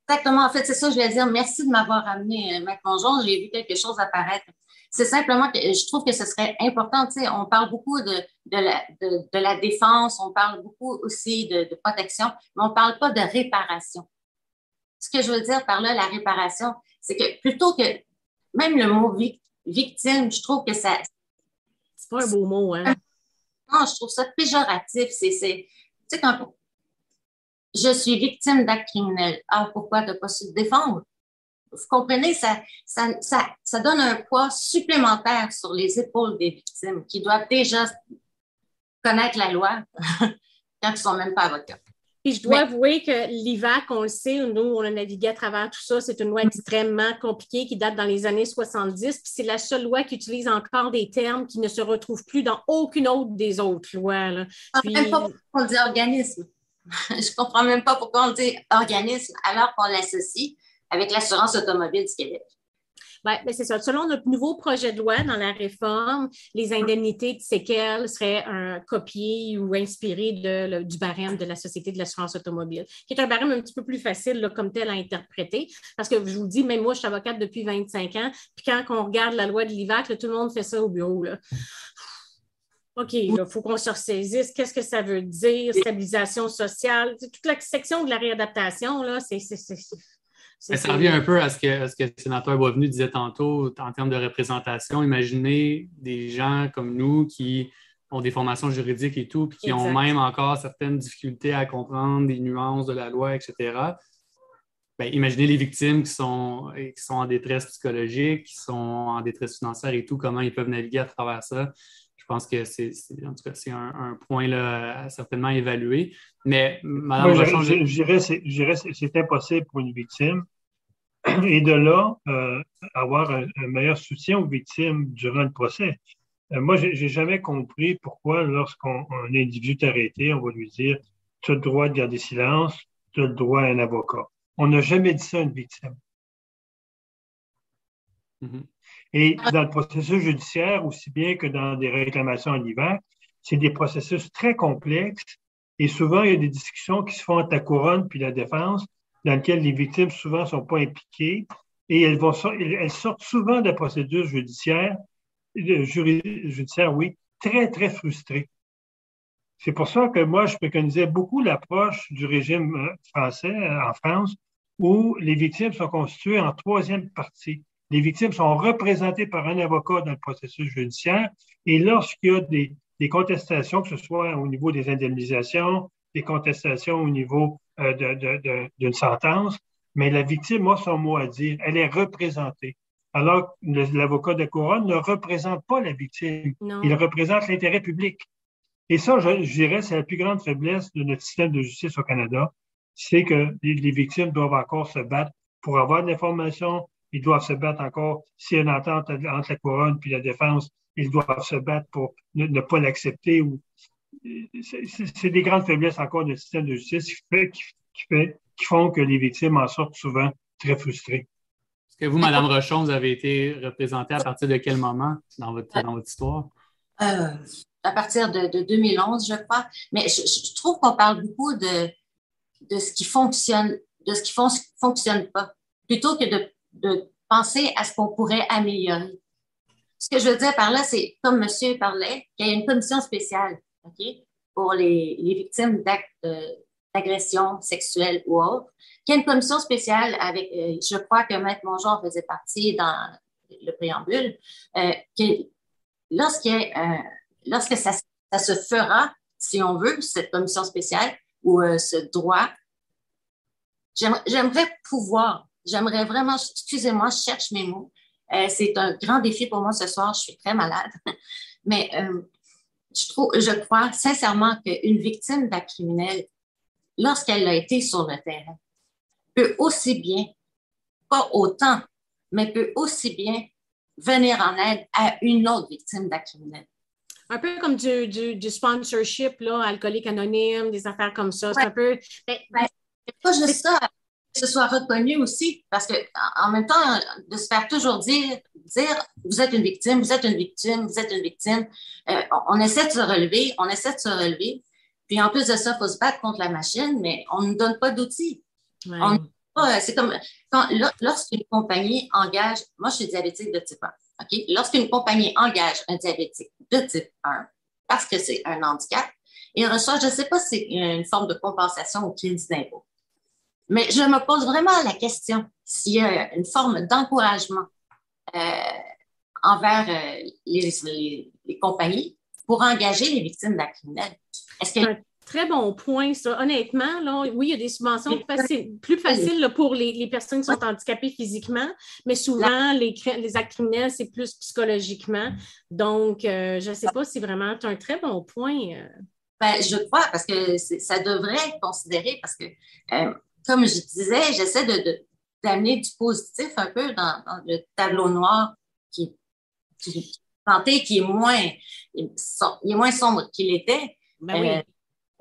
exactement. En fait, c'est ça je voulais dire. Merci de m'avoir amené, euh, ma conjointe. J'ai vu quelque chose apparaître. C'est simplement que je trouve que ce serait important. Tu sais, on parle beaucoup de, de, la, de, la défense, on parle beaucoup aussi de, protection, mais on ne parle pas de réparation. Ce que je veux dire par là, la réparation, c'est que plutôt que même le mot victime, je trouve que ça. C'est pas un beau mot, hein? Non, je trouve ça péjoratif. C'est, tu sais, quand je suis victime d'actes criminels, ah, pourquoi ne pas se défendre? Vous comprenez, ça, ça, ça, ça, donne un poids supplémentaire sur les épaules des victimes qui doivent déjà connaître la loi quand ils ne sont même pas avocats. Puis je dois avouer que l'IVAC, on le sait, nous, on a navigué à travers tout ça. C'est une loi extrêmement compliquée qui date dans les années 70. Puis c'est la seule loi qui utilise encore des termes qui ne se retrouvent plus dans aucune autre des autres lois. Là. Puis... Même pas pourquoi on dit organisme. je comprends même pas pourquoi on dit organisme alors qu'on l'associe avec l'assurance automobile du Québec. Oui, ben c'est ça. Selon notre nouveau projet de loi dans la réforme, les indemnités de séquelles seraient un copié ou inspirées de, du barème de la Société de l'assurance automobile, qui est un barème un petit peu plus facile comme tel à interpréter. Parce que je vous dis, même moi, je suis avocate depuis 25 ans, puis quand on regarde la loi de l'IVAC, tout le monde fait ça au bureau. Là. OK, il faut qu'on se ressaisisse. Qu'est-ce que ça veut dire? Stabilisation sociale. Toute la section de la réadaptation, là, c'est ça revient un peu à ce que, ce que le sénateur Boisvenu disait tantôt en termes de représentation. Imaginez des gens comme nous qui ont des formations juridiques et tout, puis qui ont même encore certaines difficultés à comprendre des nuances de la loi, etc. Bien, imaginez les victimes qui sont, qui sont en détresse psychologique, qui sont en détresse financière et tout, comment ils peuvent naviguer à travers ça. Je pense que c'est, en tout cas, c'est un, point là, à certainement évaluer. Mais Madame je, dirais que c'est impossible pour une victime et de là, euh, avoir un, meilleur soutien aux victimes durant le procès. Euh, moi, j'ai jamais compris pourquoi, lorsqu'un individu est arrêté, on va lui dire Tu as le droit de garder silence, tu as le droit à un avocat. On n'a jamais dit ça à une victime. Mm-hmm. Et dans le processus judiciaire, aussi bien que dans des réclamations en hiver, c'est des processus très complexes et souvent, il y a des discussions qui se font entre la couronne puis la défense, dans lesquelles les victimes souvent ne sont pas impliquées et elles, vont, elles sortent souvent de la procédure judiciaire, judiciaire, oui, très, très frustrées. C'est pour ça que moi, je préconisais beaucoup l'approche du régime euh, français euh, en France, où les victimes sont constituées en troisième partie. Les victimes sont représentées par un avocat dans le processus judiciaire et lorsqu'il y a des, des contestations, que ce soit au niveau des indemnisations, des contestations au niveau euh, d'une sentence, mais la victime a son mot à dire. Elle est représentée. Alors, l'avocat de couronne ne représente pas la victime. Il représente l'intérêt public. Et ça, je, dirais, c'est la plus grande faiblesse de notre système de justice au Canada, c'est que les, victimes doivent encore se battre pour avoir de l'information. Ils doivent se battre encore s'il y a une entente entre la couronne puis la défense ils doivent se battre pour ne, pas l'accepter. Ou... C'est des grandes faiblesses encore du système de justice qui, fait, qui, fait, qui font que les victimes en sortent souvent très frustrées. Est-ce que vous, Mme Rochon, vous avez été représentée à partir de quel moment dans votre, dans votre histoire? Euh, à partir de, 2011, je crois. Mais je, trouve qu'on parle beaucoup de, de ce qui fonctionne, de ce qui ne fonctionne pas, plutôt que de, de penser à ce qu'on pourrait améliorer. Ce que je veux dire par là, c'est, comme monsieur parlait, qu'il y a une commission spéciale pour les, victimes d'actes d'agression sexuelle ou autre, qu'il y a une commission spéciale avec, euh, je crois que Maître Mongeon faisait partie dans le préambule, euh, que euh, lorsque ça, se fera, si on veut, cette commission spéciale ou ce droit, j'aimerais pouvoir, j'aimerais vraiment, excusez-moi, je cherche mes mots, euh, c'est un grand défi pour moi ce soir. Je suis très malade. Mais euh, je, trouve, je crois sincèrement qu'une victime d'acte criminel, lorsqu'elle a été sur le terrain, peut aussi bien, pas autant, mais peut aussi bien venir en aide à une autre victime d'acte criminel. Un peu comme du, sponsorship, là, alcoolique anonyme, des affaires comme ça. C'est un peu. Ben, ben, pas juste ça que ce soit reconnu aussi, parce que en même temps, de se faire toujours dire, dire, vous êtes une victime, vous êtes une victime, vous êtes une victime, euh, on, essaie de se relever, on essaie de se relever. Puis en plus de ça, il faut se battre contre la machine, mais on ne donne pas d'outils. C'est comme quand, lorsqu'une compagnie engage, moi je suis diabétique de type 1, OK? Lorsqu'une compagnie engage un diabétique de type 1 parce que c'est un handicap, il reçoit, je ne sais pas si c'est une forme de compensation au crédit d'impôt. Mais je me pose vraiment la question s'il y a une forme d'encouragement euh, envers euh, les, compagnies pour engager les victimes d'actes criminels. Est-ce que Très bon point, ça. Honnêtement, là, oui, il y a des subventions plus faciles pour les, personnes qui sont handicapées physiquement, mais souvent, les, les actes criminels, c'est plus psychologiquement. Donc, euh, je ne sais pas si vraiment tu as un très bon point. Ben, je crois, parce que ça devrait être considéré, parce que comme je disais, j'essaie de, d'amener du positif un peu dans, le tableau noir qui, qui, qui est moins, il est moins sombre qu'il était. Ben oui. Euh,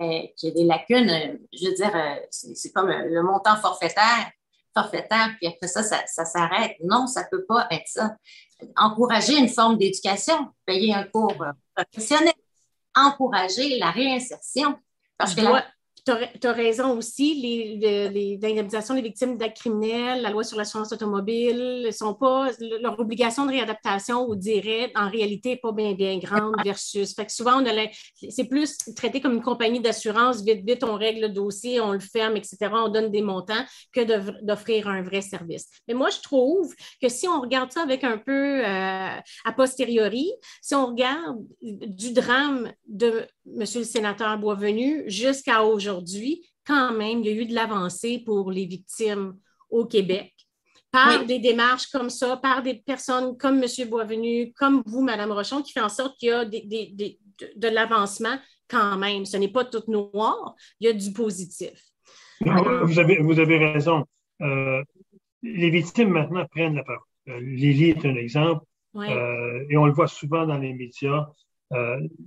euh, qui a des lacunes, euh, je veux dire, c'est, comme le montant forfaitaire, forfaitaire, puis après ça, ça, ça s'arrête. Non, ça peut pas être ça. Encourager une forme d'éducation, payer un cours professionnel, encourager la réinsertion. Parce que la, tu as, raison aussi, les, les, indemnisations des victimes d'actes criminels, la loi sur l'assurance automobile, sont pas, leur obligation de réadaptation, on dirait, en réalité, n'est pas bien, bien grande versus. Fait que souvent, c'est plus traité comme une compagnie d'assurance, vite, vite, on règle le dossier, on le ferme, etc., on donne des montants, que d'offrir un vrai service. Mais moi, je trouve que si on regarde ça avec un peu euh, a posteriori, si on regarde du drame de M. le sénateur Boisvenu jusqu'à aujourd'hui, quand même, il y a eu de l'avancée pour les victimes au Québec par des démarches comme ça, par des personnes comme M. Boisvenu, comme vous, Mme Rochon, qui fait en sorte qu'il y a de, l'avancement quand même. Ce n'est pas tout noir, il y a du positif. vous, avez, vous avez raison. Euh, les victimes maintenant prennent la parole. Euh, Lily est un exemple, euh, et on le voit souvent dans les médias.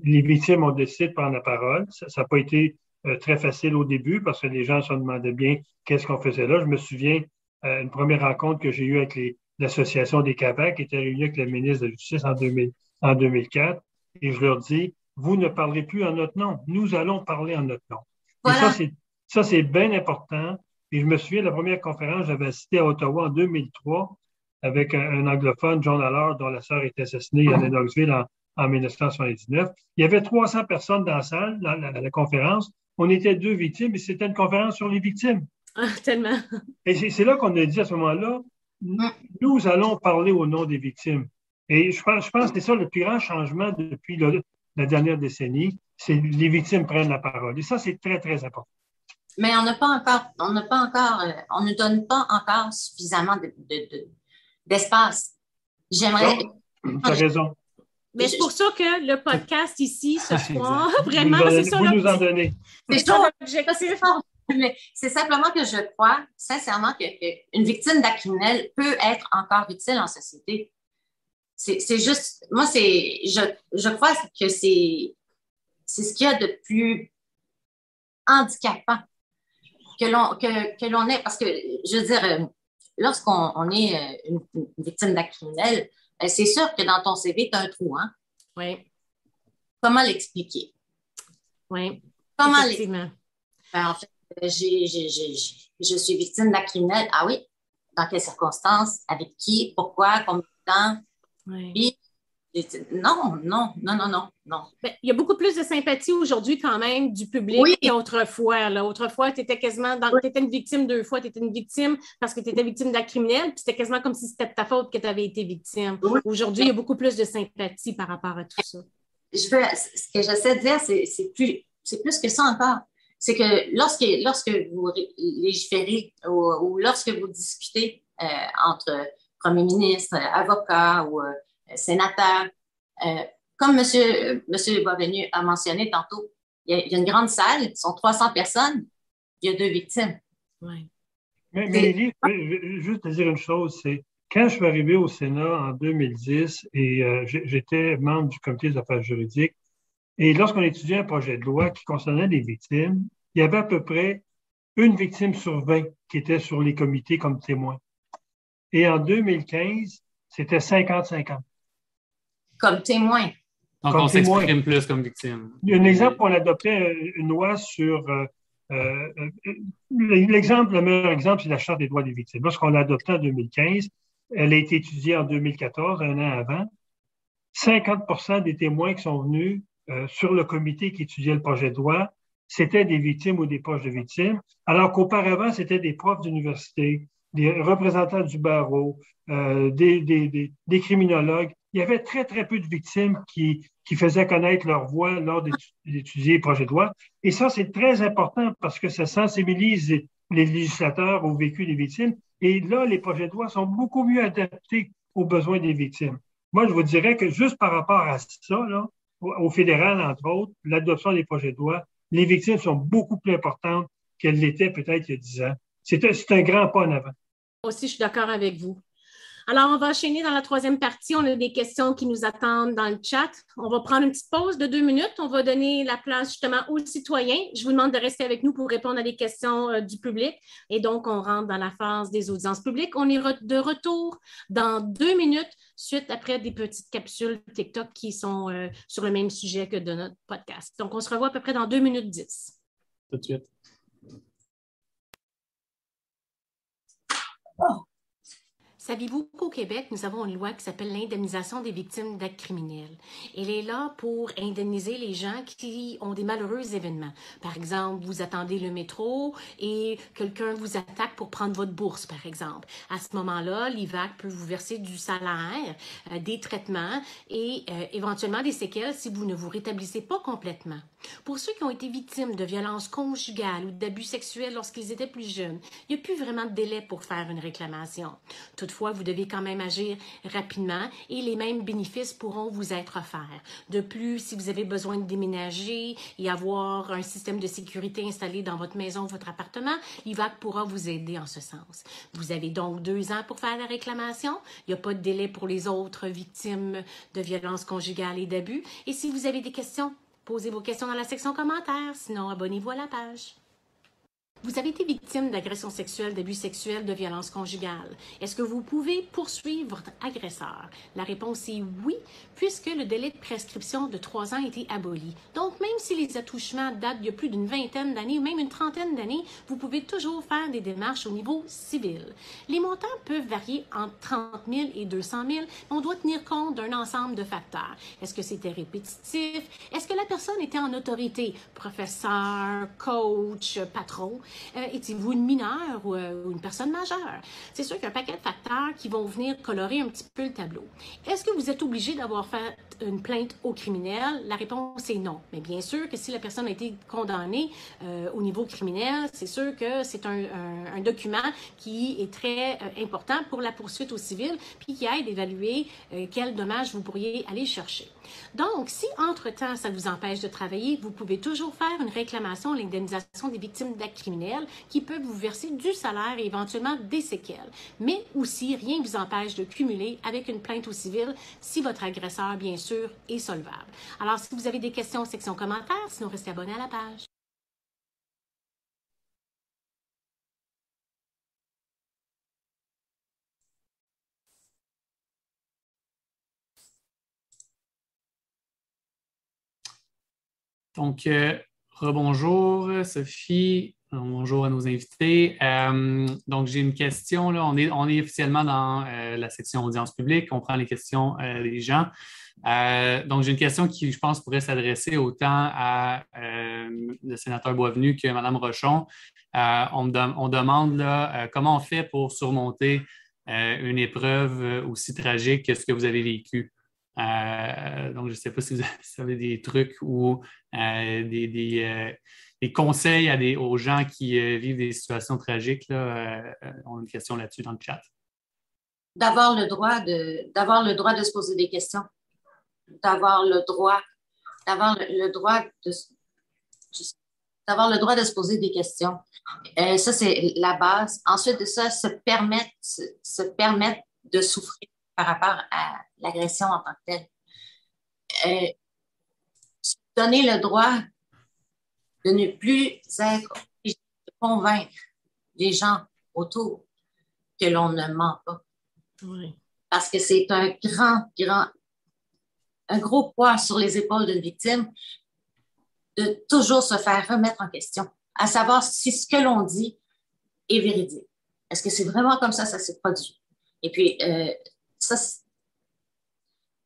Les victimes ont décidé de prendre la parole. Ça n'a pas été très facile au début parce que les gens se demandaient bien qu'est-ce qu'on faisait là. Je me souviens euh, une première rencontre que j'ai eue avec l'association des CAPAC qui était réunie avec le ministre de la Justice en, 2000, en 2004 et je leur dis, vous ne parlerez plus en notre nom, nous allons parler en notre nom. Et ça, c'est bien important. Et je me souviens, la première conférence, j'avais assisté à Ottawa en 2003 avec un, anglophone, John Allard, dont la sœur était assassinée à Lennoxville en, en 1979. Il y avait 300 personnes dans la salle, dans la, conférence. On était deux victimes et c'était une conférence sur les victimes. Ah, tellement. Et c'est là qu'on a dit à ce moment-là, nous allons parler au nom des victimes. Et je pense, je pense que c'est ça le plus grand changement depuis la dernière décennie, c'est les victimes prennent la parole. Et ça, c'est très, très important. Mais on n'a pas encore, on n'a pas encore, euh, on ne donne pas encore suffisamment d'espace. De, J'aimerais. Tu as raison. Mais c'est pour ça que le podcast ici, ce soir, vraiment, c'est ça. Vous nous en donnez. C'est ça l'objectif. Mais c'est simplement que je crois sincèrement qu'une victime d'acte criminel peut être encore utile en société. C'est juste, moi, c'est, je, je crois que c'est ce qu'il y a de plus handicapant que l'on que, que l'on est. Parce que, je veux dire, euh, lorsqu'on est euh, une, une victime d'acte criminel, euh, c'est sûr que dans ton CV, tu as un trou, hein? Oui. Comment l'expliquer? Oui. Comment l'expliquer? Ben, en fait, je suis victime d'un criminel. Ah oui? Dans quelles circonstances? Avec qui? Pourquoi? Combien de temps? Oui. Non, non, non, non, non, non. Ben, il y a beaucoup plus de sympathie aujourd'hui quand même du public qu'autrefois. Autrefois, tu étais quasiment dans... étais une victime deux fois. Tu étais une victime parce que tu étais victime d'un criminel, puis c'était quasiment comme si c'était de ta faute que tu avais été victime. Aujourd'hui, il y a beaucoup plus de sympathie par rapport à tout ça. Je veux, ce que j'essaie de dire, c'est plus, plus que ça encore. C'est que lorsque, lorsque vous légiférez ou, lorsque vous discutez euh, entre premier ministre, avocat ou euh, sénateur, euh, comme M. Monsieur, Boisvenu a mentionné tantôt, il y, a, une grande salle, il sont 300 personnes, il y a deux victimes. Oui. Mais, mais juste te dire une chose, c'est quand je suis arrivé au Sénat en 2010 et euh, j'étais membre du comité des affaires juridiques, et lorsqu'on étudiait un projet de loi qui concernait les victimes, il y avait à peu près une victime sur 20 qui était sur les comités comme témoin. Et en 2015, c'était 50-50 comme témoin. Donc, on s'exprime plus comme victime. Un exemple, on adoptait une loi sur. Euh, euh, l'exemple, le meilleur exemple, c'est la Charte des droits des victimes. Lorsqu'on l'a adoptée en 2015, elle a été étudiée en 2014, un an avant. 50% des témoins qui sont venus euh, sur le comité qui étudiait le projet de loi, c'était des victimes ou des proches de victimes, alors qu'auparavant, c'était des profs d'université, des représentants du barreau, des, des, des, criminologues il y avait très, très peu de victimes qui, qui faisaient connaître leur voix lors d'étudier les projets de loi. Et ça, c'est très important parce que ça sensibilise les législateurs au vécu des victimes. Et là, les projets de loi sont beaucoup mieux adaptés aux besoins des victimes. Moi, je vous dirais que juste par rapport à ça, là, au fédéral, entre autres, l'adoption des projets de loi, les victimes sont beaucoup plus importantes qu'elles l'étaient peut-être il y a dix ans. C'est un grand pas en avant. Aussi, je suis d'accord avec vous. Alors, on va enchaîner dans la troisième partie. On a des questions qui nous attendent dans le chat. On va prendre une petite pause de deux minutes. On va donner la place justement aux citoyens. Je vous demande de rester avec nous pour répondre à des questions euh, du public. Et donc, on rentre dans la phase des audiences publiques. On est de retour dans deux minutes, suite après des petites capsules TikTok qui sont euh, sur le même sujet que de notre podcast. Donc, on se revoit à peu près dans deux minutes dix. Tout de suite. Oh. Savez-vous qu'au Québec, nous avons une loi qui s'appelle l'indemnisation des victimes d'actes criminels? Elle est là pour indemniser les gens qui ont des malheureux événements. Par exemple, vous attendez le métro et quelqu'un vous attaque pour prendre votre bourse, par exemple. À ce moment-là, l'IVAC peut vous verser du salaire, euh, des traitements et euh, éventuellement des séquelles si vous ne vous rétablissez pas complètement. Pour ceux qui ont été victimes de violences conjugales ou d'abus sexuels lorsqu'ils étaient plus jeunes, il n'y a plus vraiment de délai pour faire une réclamation. Vous devez quand même agir rapidement et les mêmes bénéfices pourront vous être offerts. De plus, si vous avez besoin de déménager et avoir un système de sécurité installé dans votre maison ou votre appartement, l'IVAC pourra vous aider en ce sens. Vous avez donc deux ans pour faire la réclamation. Il n'y a pas de délai pour les autres victimes de violences conjugales et d'abus. Et si vous avez des questions, Posez vos questions dans la section commentaires, sinon abonnez-vous à la page. Vous avez été victime d'agression sexuelle, d'abus sexuels, de violences conjugales. Est-ce que vous pouvez poursuivre votre agresseur? La réponse est oui, puisque le délai de prescription de trois ans a été aboli. Donc, même si les attouchements datent a plus d'une vingtaine d'années ou même une trentaine d'années, vous pouvez toujours faire des démarches au niveau civil. Les montants peuvent varier entre 30 000 et 200 000, mais on doit tenir compte d'un ensemble de facteurs. Est-ce que c'était répétitif? Est-ce que la personne était en autorité? Professeur, coach, patron? Euh, Étiez-vous une mineure euh, ou, une personne majeure? C'est sûr qu'il y a un paquet de facteurs qui vont venir colorer un petit peu le tableau. Est-ce que vous êtes obligé d'avoir fait une plainte au criminel? La réponse est non. Mais bien sûr que si la personne a été condamnée euh, au niveau criminel, c'est sûr que c'est un, document qui est très important pour la poursuite au civil, puis qui aide à évaluer quels dommages vous pourriez aller chercher. Donc, si entre-temps, ça vous empêche de travailler, vous pouvez toujours faire une réclamation à l'indemnisation des victimes d'actes criminels qui peuvent vous verser du salaire et éventuellement des séquelles. Mais aussi, rien ne vous empêche de cumuler avec une plainte au civil si votre agresseur, bien sûr, est solvable. Alors, si vous avez des questions, section commentaires, sinon restez abonné à la page. Donc, euh, rebonjour Sophie, bonjour à nos invités. Euh, donc, j'ai une question. On, est, officiellement dans euh, la section audience publique. On prend les questions des gens. donc, j'ai une question qui, je pense, pourrait s'adresser autant à le sénateur Boisvenu que Mme Rochon. On, demande comment on fait pour surmonter une épreuve aussi tragique que ce que vous avez vécu? Euh, donc, je ne sais pas si vous avez des trucs ou euh, des, euh, conseils aux gens qui vivent des situations tragiques. Là, on a une question là-dessus dans le chat. D'avoir le droit de d'avoir le droit de se poser des questions, d'avoir le droit d'avoir le, droit de d'avoir le droit de se poser des questions. ça, c'est la base. Ensuite de ça, se permettre, de souffrir par rapport à l'agression en tant que telle. Euh, donner le droit de ne plus être de convaincre les gens autour que l'on ne ment pas. Parce que c'est un grand, grand, un gros poids sur les épaules d'une victime de toujours se faire remettre en question, à savoir si ce que l'on dit est véridique. Est-ce que c'est vraiment comme ça ça s'est produit? Et puis, euh, ça,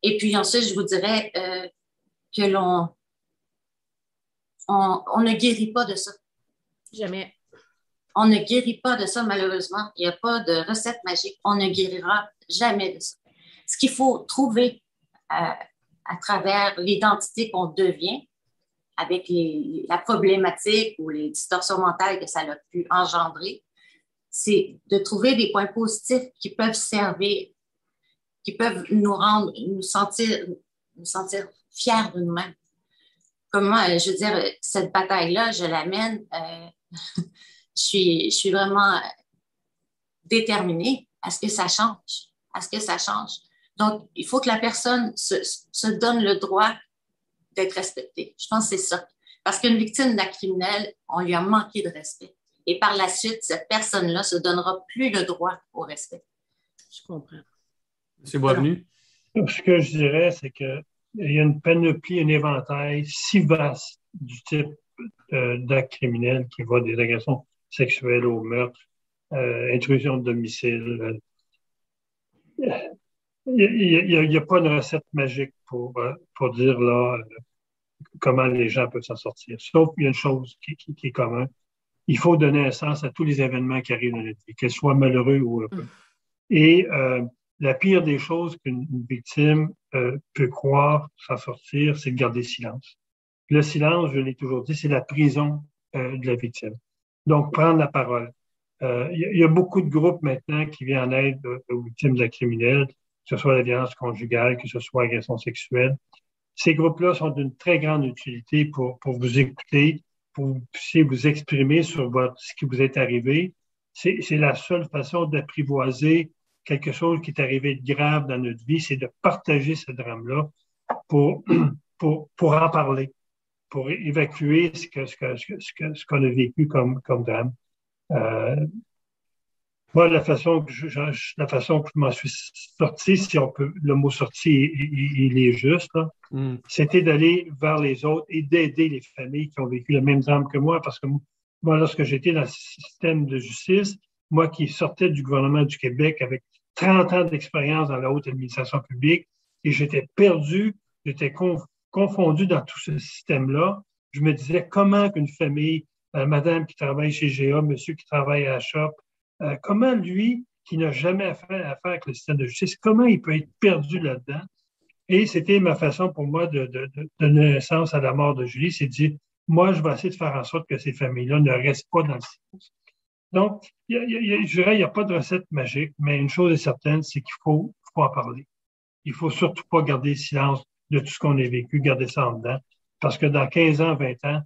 et puis ensuite, je vous dirais euh, que l'on on, ne guérit pas de ça. Jamais. On ne guérit pas de ça, malheureusement. Il n'y a pas de recette magique. On ne guérira jamais de ça. Ce qu'il faut trouver euh, à travers l'identité qu'on devient, avec la problématique ou les distorsions mentales que ça a pu engendrer, c'est de trouver des points positifs qui peuvent servir qui peuvent nous rendre, nous sentir, nous sentir fiers de nous-mêmes. Comment, euh, je veux dire, cette bataille-là, je l'amène, euh, je, suis, je suis vraiment déterminée à ce que ça change, à ce que ça change. Donc, il faut que la personne se, se donne le droit d'être respectée. Je pense que c'est ça. Parce qu'une victime d'un criminel, on lui a manqué de respect. Et par la suite, cette personne-là se donnera plus le droit au respect. Je comprends. M. Boisvenu? Ce que je dirais, c'est qu'il y a une panoplie, un éventail si vaste du type euh, d'actes criminels qui va des agressions sexuelles au meurtre, euh, intrusion de domicile. Il n'y a, pas de recette magique pour, euh, pour dire là comment les gens peuvent s'en sortir. Sauf qu'il y a une chose qui, qui, est commune. Il faut donner un sens à tous les événements qui arrivent dans notre vie, qu'ils soient malheureux ou heureux. Et la pire des choses qu'une victime peut croire s'en sortir, c'est de garder silence. Le silence, je l'ai toujours dit, c'est la prison euh, de la victime. Donc, prendre la parole. Euh, il y, a beaucoup de groupes maintenant qui viennent en aide aux victimes de la criminelle, que ce soit la violence conjugale, que ce soit l'agression sexuelle. Ces groupes-là sont d'une très grande utilité pour, pour vous écouter, pour vous puissiez vous exprimer sur ce qui vous est arrivé. C'est la seule façon d'apprivoiser quelque chose qui est arrivé de grave dans notre vie, c'est de partager ce drame-là pour, pour, pour en parler. pour évacuer ce qu'on ce ce a vécu comme, comme drame. Euh, moi, la façon que je, la façon que je m'en suis sorti, si on peut, le mot sorti, il, est juste, mm. c'était d'aller vers les autres et d'aider les familles qui ont vécu le même drame que moi, parce que moi, lorsque j'étais dans le système de justice, moi qui sortais du gouvernement du Québec avec 30 ans d'expérience dans la haute administration publique, et j'étais perdu, j'étais confondu dans tout ce système-là. Je me disais comment qu'une famille, euh, madame qui travaille chez GA, monsieur qui travaille à la shop, euh, comment lui, qui n'a jamais affaire, affaire avec le système de justice, comment il peut être perdu là-dedans? Et c'était ma façon pour moi de, donner naissance à la mort de Julie, c'est de dire, moi, je vais essayer de faire en sorte que ces familles-là ne restent pas dans le silence. Donc, je dirais, il n'y a pas de recette magique, mais une chose est certaine, c'est qu'il faut, faut en parler. Il faut surtout pas garder le silence de tout ce qu'on a vécu, garder ça en dedans, parce que dans 15 ans, 20 ans,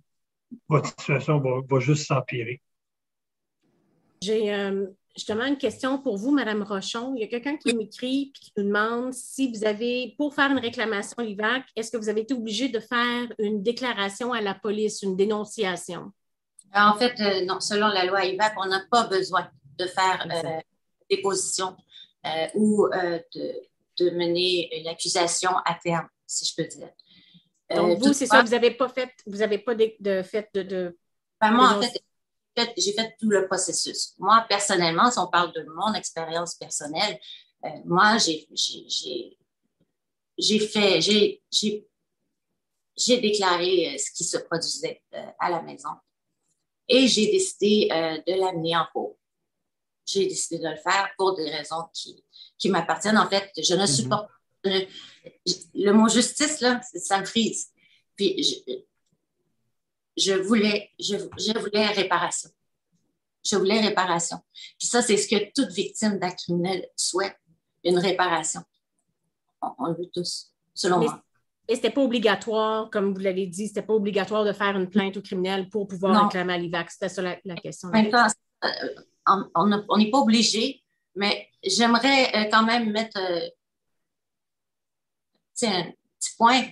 votre situation va, va juste s'empirer. J'ai euh, justement une question pour vous, Madame Rochon. Il y a quelqu'un qui m'écrit et qui nous demande si vous avez, pour faire une réclamation IVAC, est-ce que vous avez été obligé de faire une déclaration à la police, une dénonciation? En fait, euh, non, selon la loi IVAC, on n'a pas besoin de faire euh, déposition euh, ou de, mener une accusation à terme, si je peux dire. Donc, vous, c'est ça, vous n'avez pas fait, vous pas de, fait de. de en fait, j'ai fait tout le processus. Moi, personnellement, si on parle de mon expérience personnelle, euh, moi, j'ai fait, j'ai déclaré euh, ce qui se produisait euh, à la maison et j'ai décidé de l'amener en cours. J'ai décidé de le faire pour des raisons qui, qui m'appartiennent. En fait, je ne supporte mm-hmm. le, mot justice, là, ça me frise. Puis, je, je voulais, je, voulais réparation. Je voulais réparation. Puis ça, c'est ce que toute victime d'acte criminel souhaite, une réparation. On, le veut tous, selon moi. Et c'était pas obligatoire, comme vous l'avez dit, c'était pas obligatoire de faire une plainte au criminel pour pouvoir réclamer à l'IVAC. C'était ça la, question. Euh, on n'est pas obligé, mais j'aimerais euh, quand même mettre euh, un petit point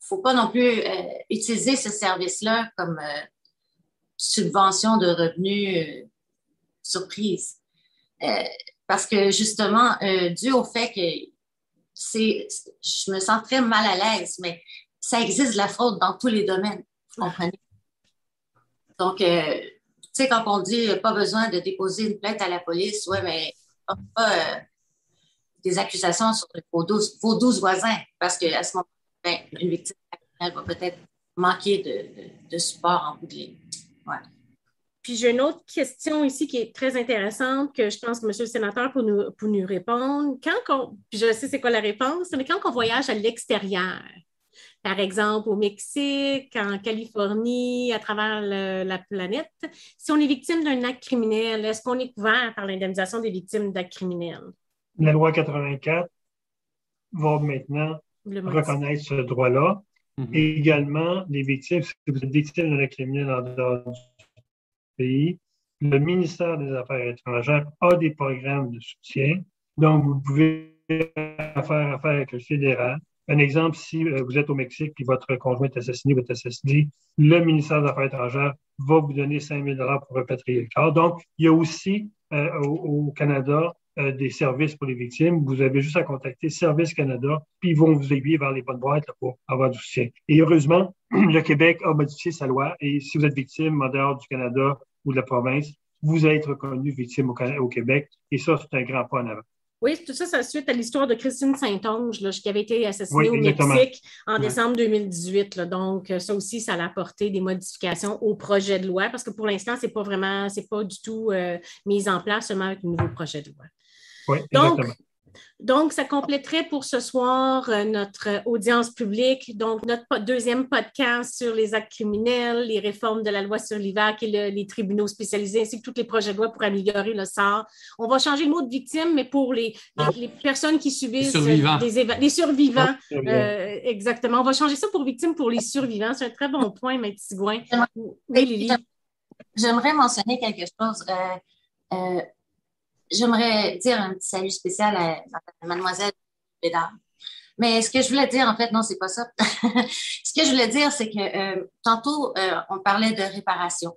faut pas non plus euh, utiliser ce service-là comme subvention de revenus surprise. parce que justement, dû au fait que c'est, je me sens très mal à l'aise, mais ça existe la fraude dans tous les domaines, vous comprenez? Donc, tu sais, quand on dit pas besoin de déposer une plainte à la police, ouais, mais pas des accusations sur vos douze, voisins, parce qu'à ce moment ben, une victime va peut-être manquer de, support en bout de ligne. Puis j'ai une autre question ici qui est très intéressante que je pense que M. le sénateur peut nous, nous répondre. Quand puis je sais c'est quoi la réponse, mais quand on voyage à l'extérieur, par exemple au Mexique, en Californie, à travers la planète, si on est victime d'un acte criminel, est-ce qu'on est couvert par l'indemnisation des victimes d'actes criminels? La loi 84 va maintenant reconnaître ce droit-là. Mhm. également, les victimes, si vous êtes victime d'un criminel en dehors du pays, le ministère des Affaires étrangères a des programmes de soutien. Donc, vous pouvez faire affaire avec le fédéral. Un exemple, si euh, vous êtes au Mexique et votre conjoint est assassiné ou est assassiné, le ministère des Affaires étrangères va vous donner 5 000 pour repatrier le corps. Donc, il y a aussi euh, au, Canada euh, des services pour les victimes, vous avez juste à contacter Service Canada, puis ils vont vous aiguiller vers les bonnes boîtes pour avoir du soutien. Et heureusement, le Québec a modifié sa loi et si vous êtes victime en dehors du Canada ou de la province, vous êtes reconnu victime au, Québec et ça, c'est un grand pas en avant. Oui, tout ça, c'est suite à l'histoire de Christine Saint-Onge, qui avait été assassinée au Mexique en décembre 2018. Donc, ça aussi, ça a apporté des modifications au projet de loi parce que pour l'instant, ce n'est pas vraiment, c'est pas du tout euh, mis en place seulement avec le nouveau projet de loi. Oui, donc, donc, ça compléterait pour ce soir euh, notre audience publique. Donc, notre deuxième podcast sur les actes criminels, les réformes de la loi sur l'IVAC et les tribunaux spécialisés, ainsi que tous les projets de loi pour améliorer le sort. On va changer le mot de victime, mais pour les, les, personnes qui subissent les survivants. Des les survivants. Euh, exactement. On va changer ça pour victime pour les survivants. C'est un très bon point, Maître Sigouin. Oui, Lily. J'aimerais mentionner quelque chose. Euh, J'aimerais dire un petit salut spécial à, Mademoiselle Bédard. Mais ce que je voulais dire, en fait, non, c'est pas ça. ce que je voulais dire, c'est que euh, tantôt, euh, on parlait de réparation.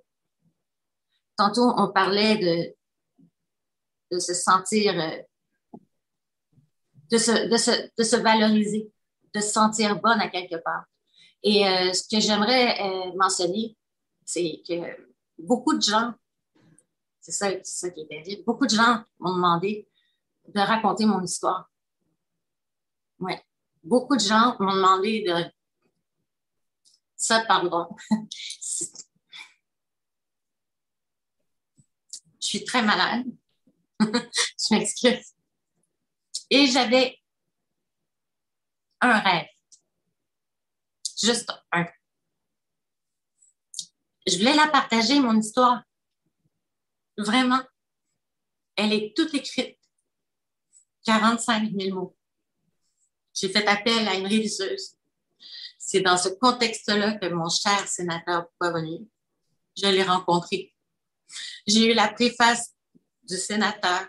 Tantôt, on parlait de, se sentir, euh, de, se, de, se, de se valoriser, de se sentir bonne à quelque part. Et ce que j'aimerais mentionner, c'est que beaucoup de gens, c'est ça, ça qui est dit, beaucoup de gens m'ont demandé de raconter mon histoire. Oui beaucoup de gens m'ont demandé de. Ça, pardon. Je suis très malade. Je m'excuse. Et j'avais un rêve. Juste un. Je voulais la partager, mon histoire. Vraiment. Elle est toute écrite. 45 000 mots j'ai fait appel à une réviseuse. C'est dans ce contexte-là que mon cher sénateur venu. je l'ai rencontré. J'ai eu la préface du sénateur,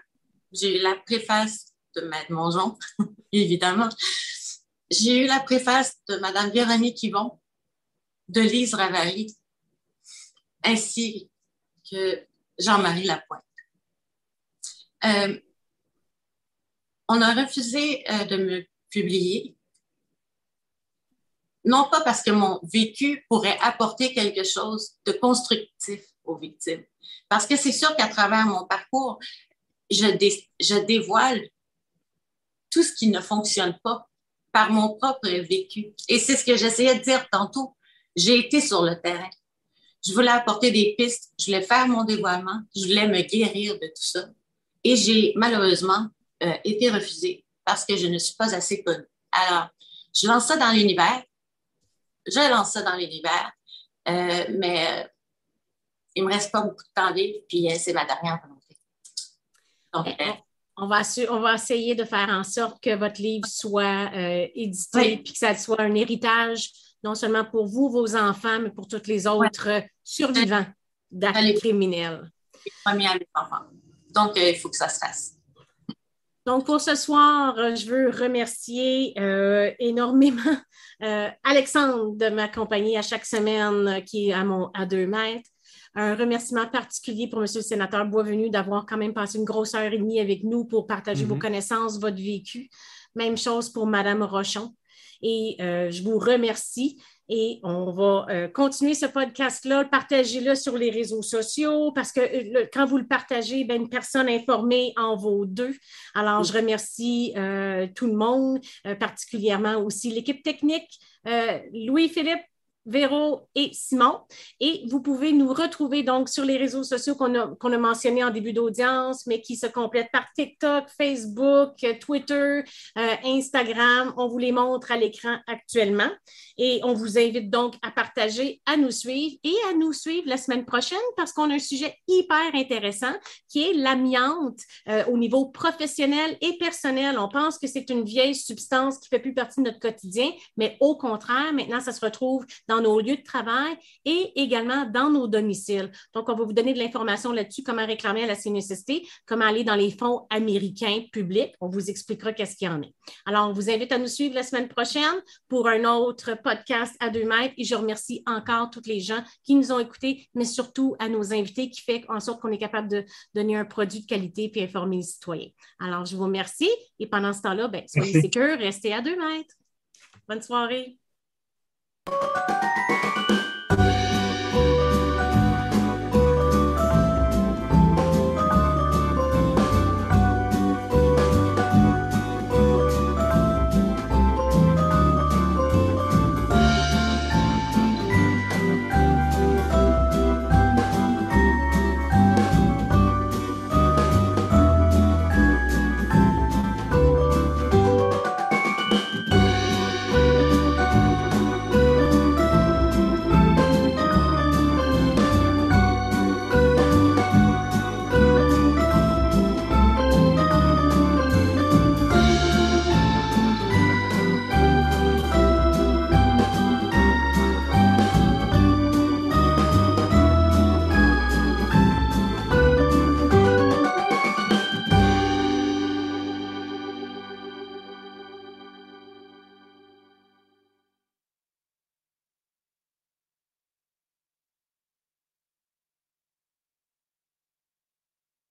j'ai eu la préface de Maître Mongeon, évidemment. J'ai eu la préface de Mme Véronique Yvon, de Lise Ravary, ainsi que Jean-Marie Lapointe. Euh, on a refusé euh, de me publié. Non pas parce que mon vécu pourrait apporter quelque chose de constructif aux victimes, parce que c'est sûr qu'à travers mon parcours, je, je dévoile tout ce qui ne fonctionne pas par mon propre vécu. Et c'est ce que j'essayais de dire tantôt. J'ai été sur le terrain. Je voulais apporter des pistes, je voulais faire mon dévoilement, je voulais me guérir de tout ça. Et j'ai malheureusement euh, été refusée parce que je ne suis pas assez connue. Alors, je lance ça dans l'univers. Je lance ça dans l'univers, euh, mais euh, il ne me reste pas beaucoup de temps vivre, puis euh, c'est ma dernière volonté. Donc, on va, on va essayer de faire en sorte que votre livre soit édité puis que ça soit un héritage, non seulement pour vous, vos enfants, mais pour tous les autres survivants d'actes criminels. Donc, il faut que ça se fasse. Donc, pour ce soir, euh, je veux remercier euh, énormément euh, Alexandre de m'accompagner à chaque semaine qui est à, mon, à deux mètres. Un remerciement particulier pour M. le sénateur Boisvenu d'avoir quand même passé une grosse heure et demie avec nous pour partager vos mm-hmm. connaissances, votre vécu. Même chose pour Mme Rochon. Et je vous remercie et on va euh, continuer ce podcast-là, partagez-le sur les réseaux sociaux parce que euh, quand vous le partagez, ben, une personne informée en vaut deux. Alors, je remercie euh, tout le monde, particulièrement aussi l'équipe technique. Louis-Philippe, Véro et Simon. Et vous pouvez nous retrouver donc sur les réseaux sociaux qu'on a, qu'on a mentionnés en début d'audience, mais qui se complètent par TikTok, Facebook, Twitter, euh, Instagram. On vous les montre à l'écran actuellement. Et on vous invite donc à partager, à nous suivre et à nous suivre la semaine prochaine parce qu'on a un sujet hyper intéressant qui est l'amiante euh, au niveau professionnel et personnel. On pense que c'est une vieille substance qui ne fait plus partie de notre quotidien, mais au contraire, maintenant, ça se retrouve dans nos lieux de travail et également dans nos domiciles. Donc, on va vous donner de l'information là-dessus, comment réclamer à la CNSST, comment aller dans les fonds américains publics. On vous expliquera qu'est-ce qu'il y en a. Alors, on vous invite à nous suivre la semaine prochaine pour un autre podcast à deux mètres et je remercie encore toutes les gens qui nous ont écoutés, mais surtout à nos invités qui fait en sorte qu'on est capable de donner un produit de qualité et informer les citoyens. Alors, je vous remercie et pendant ce temps-là, ben, soyez sécures, restez à deux mètres. Bonne soirée. you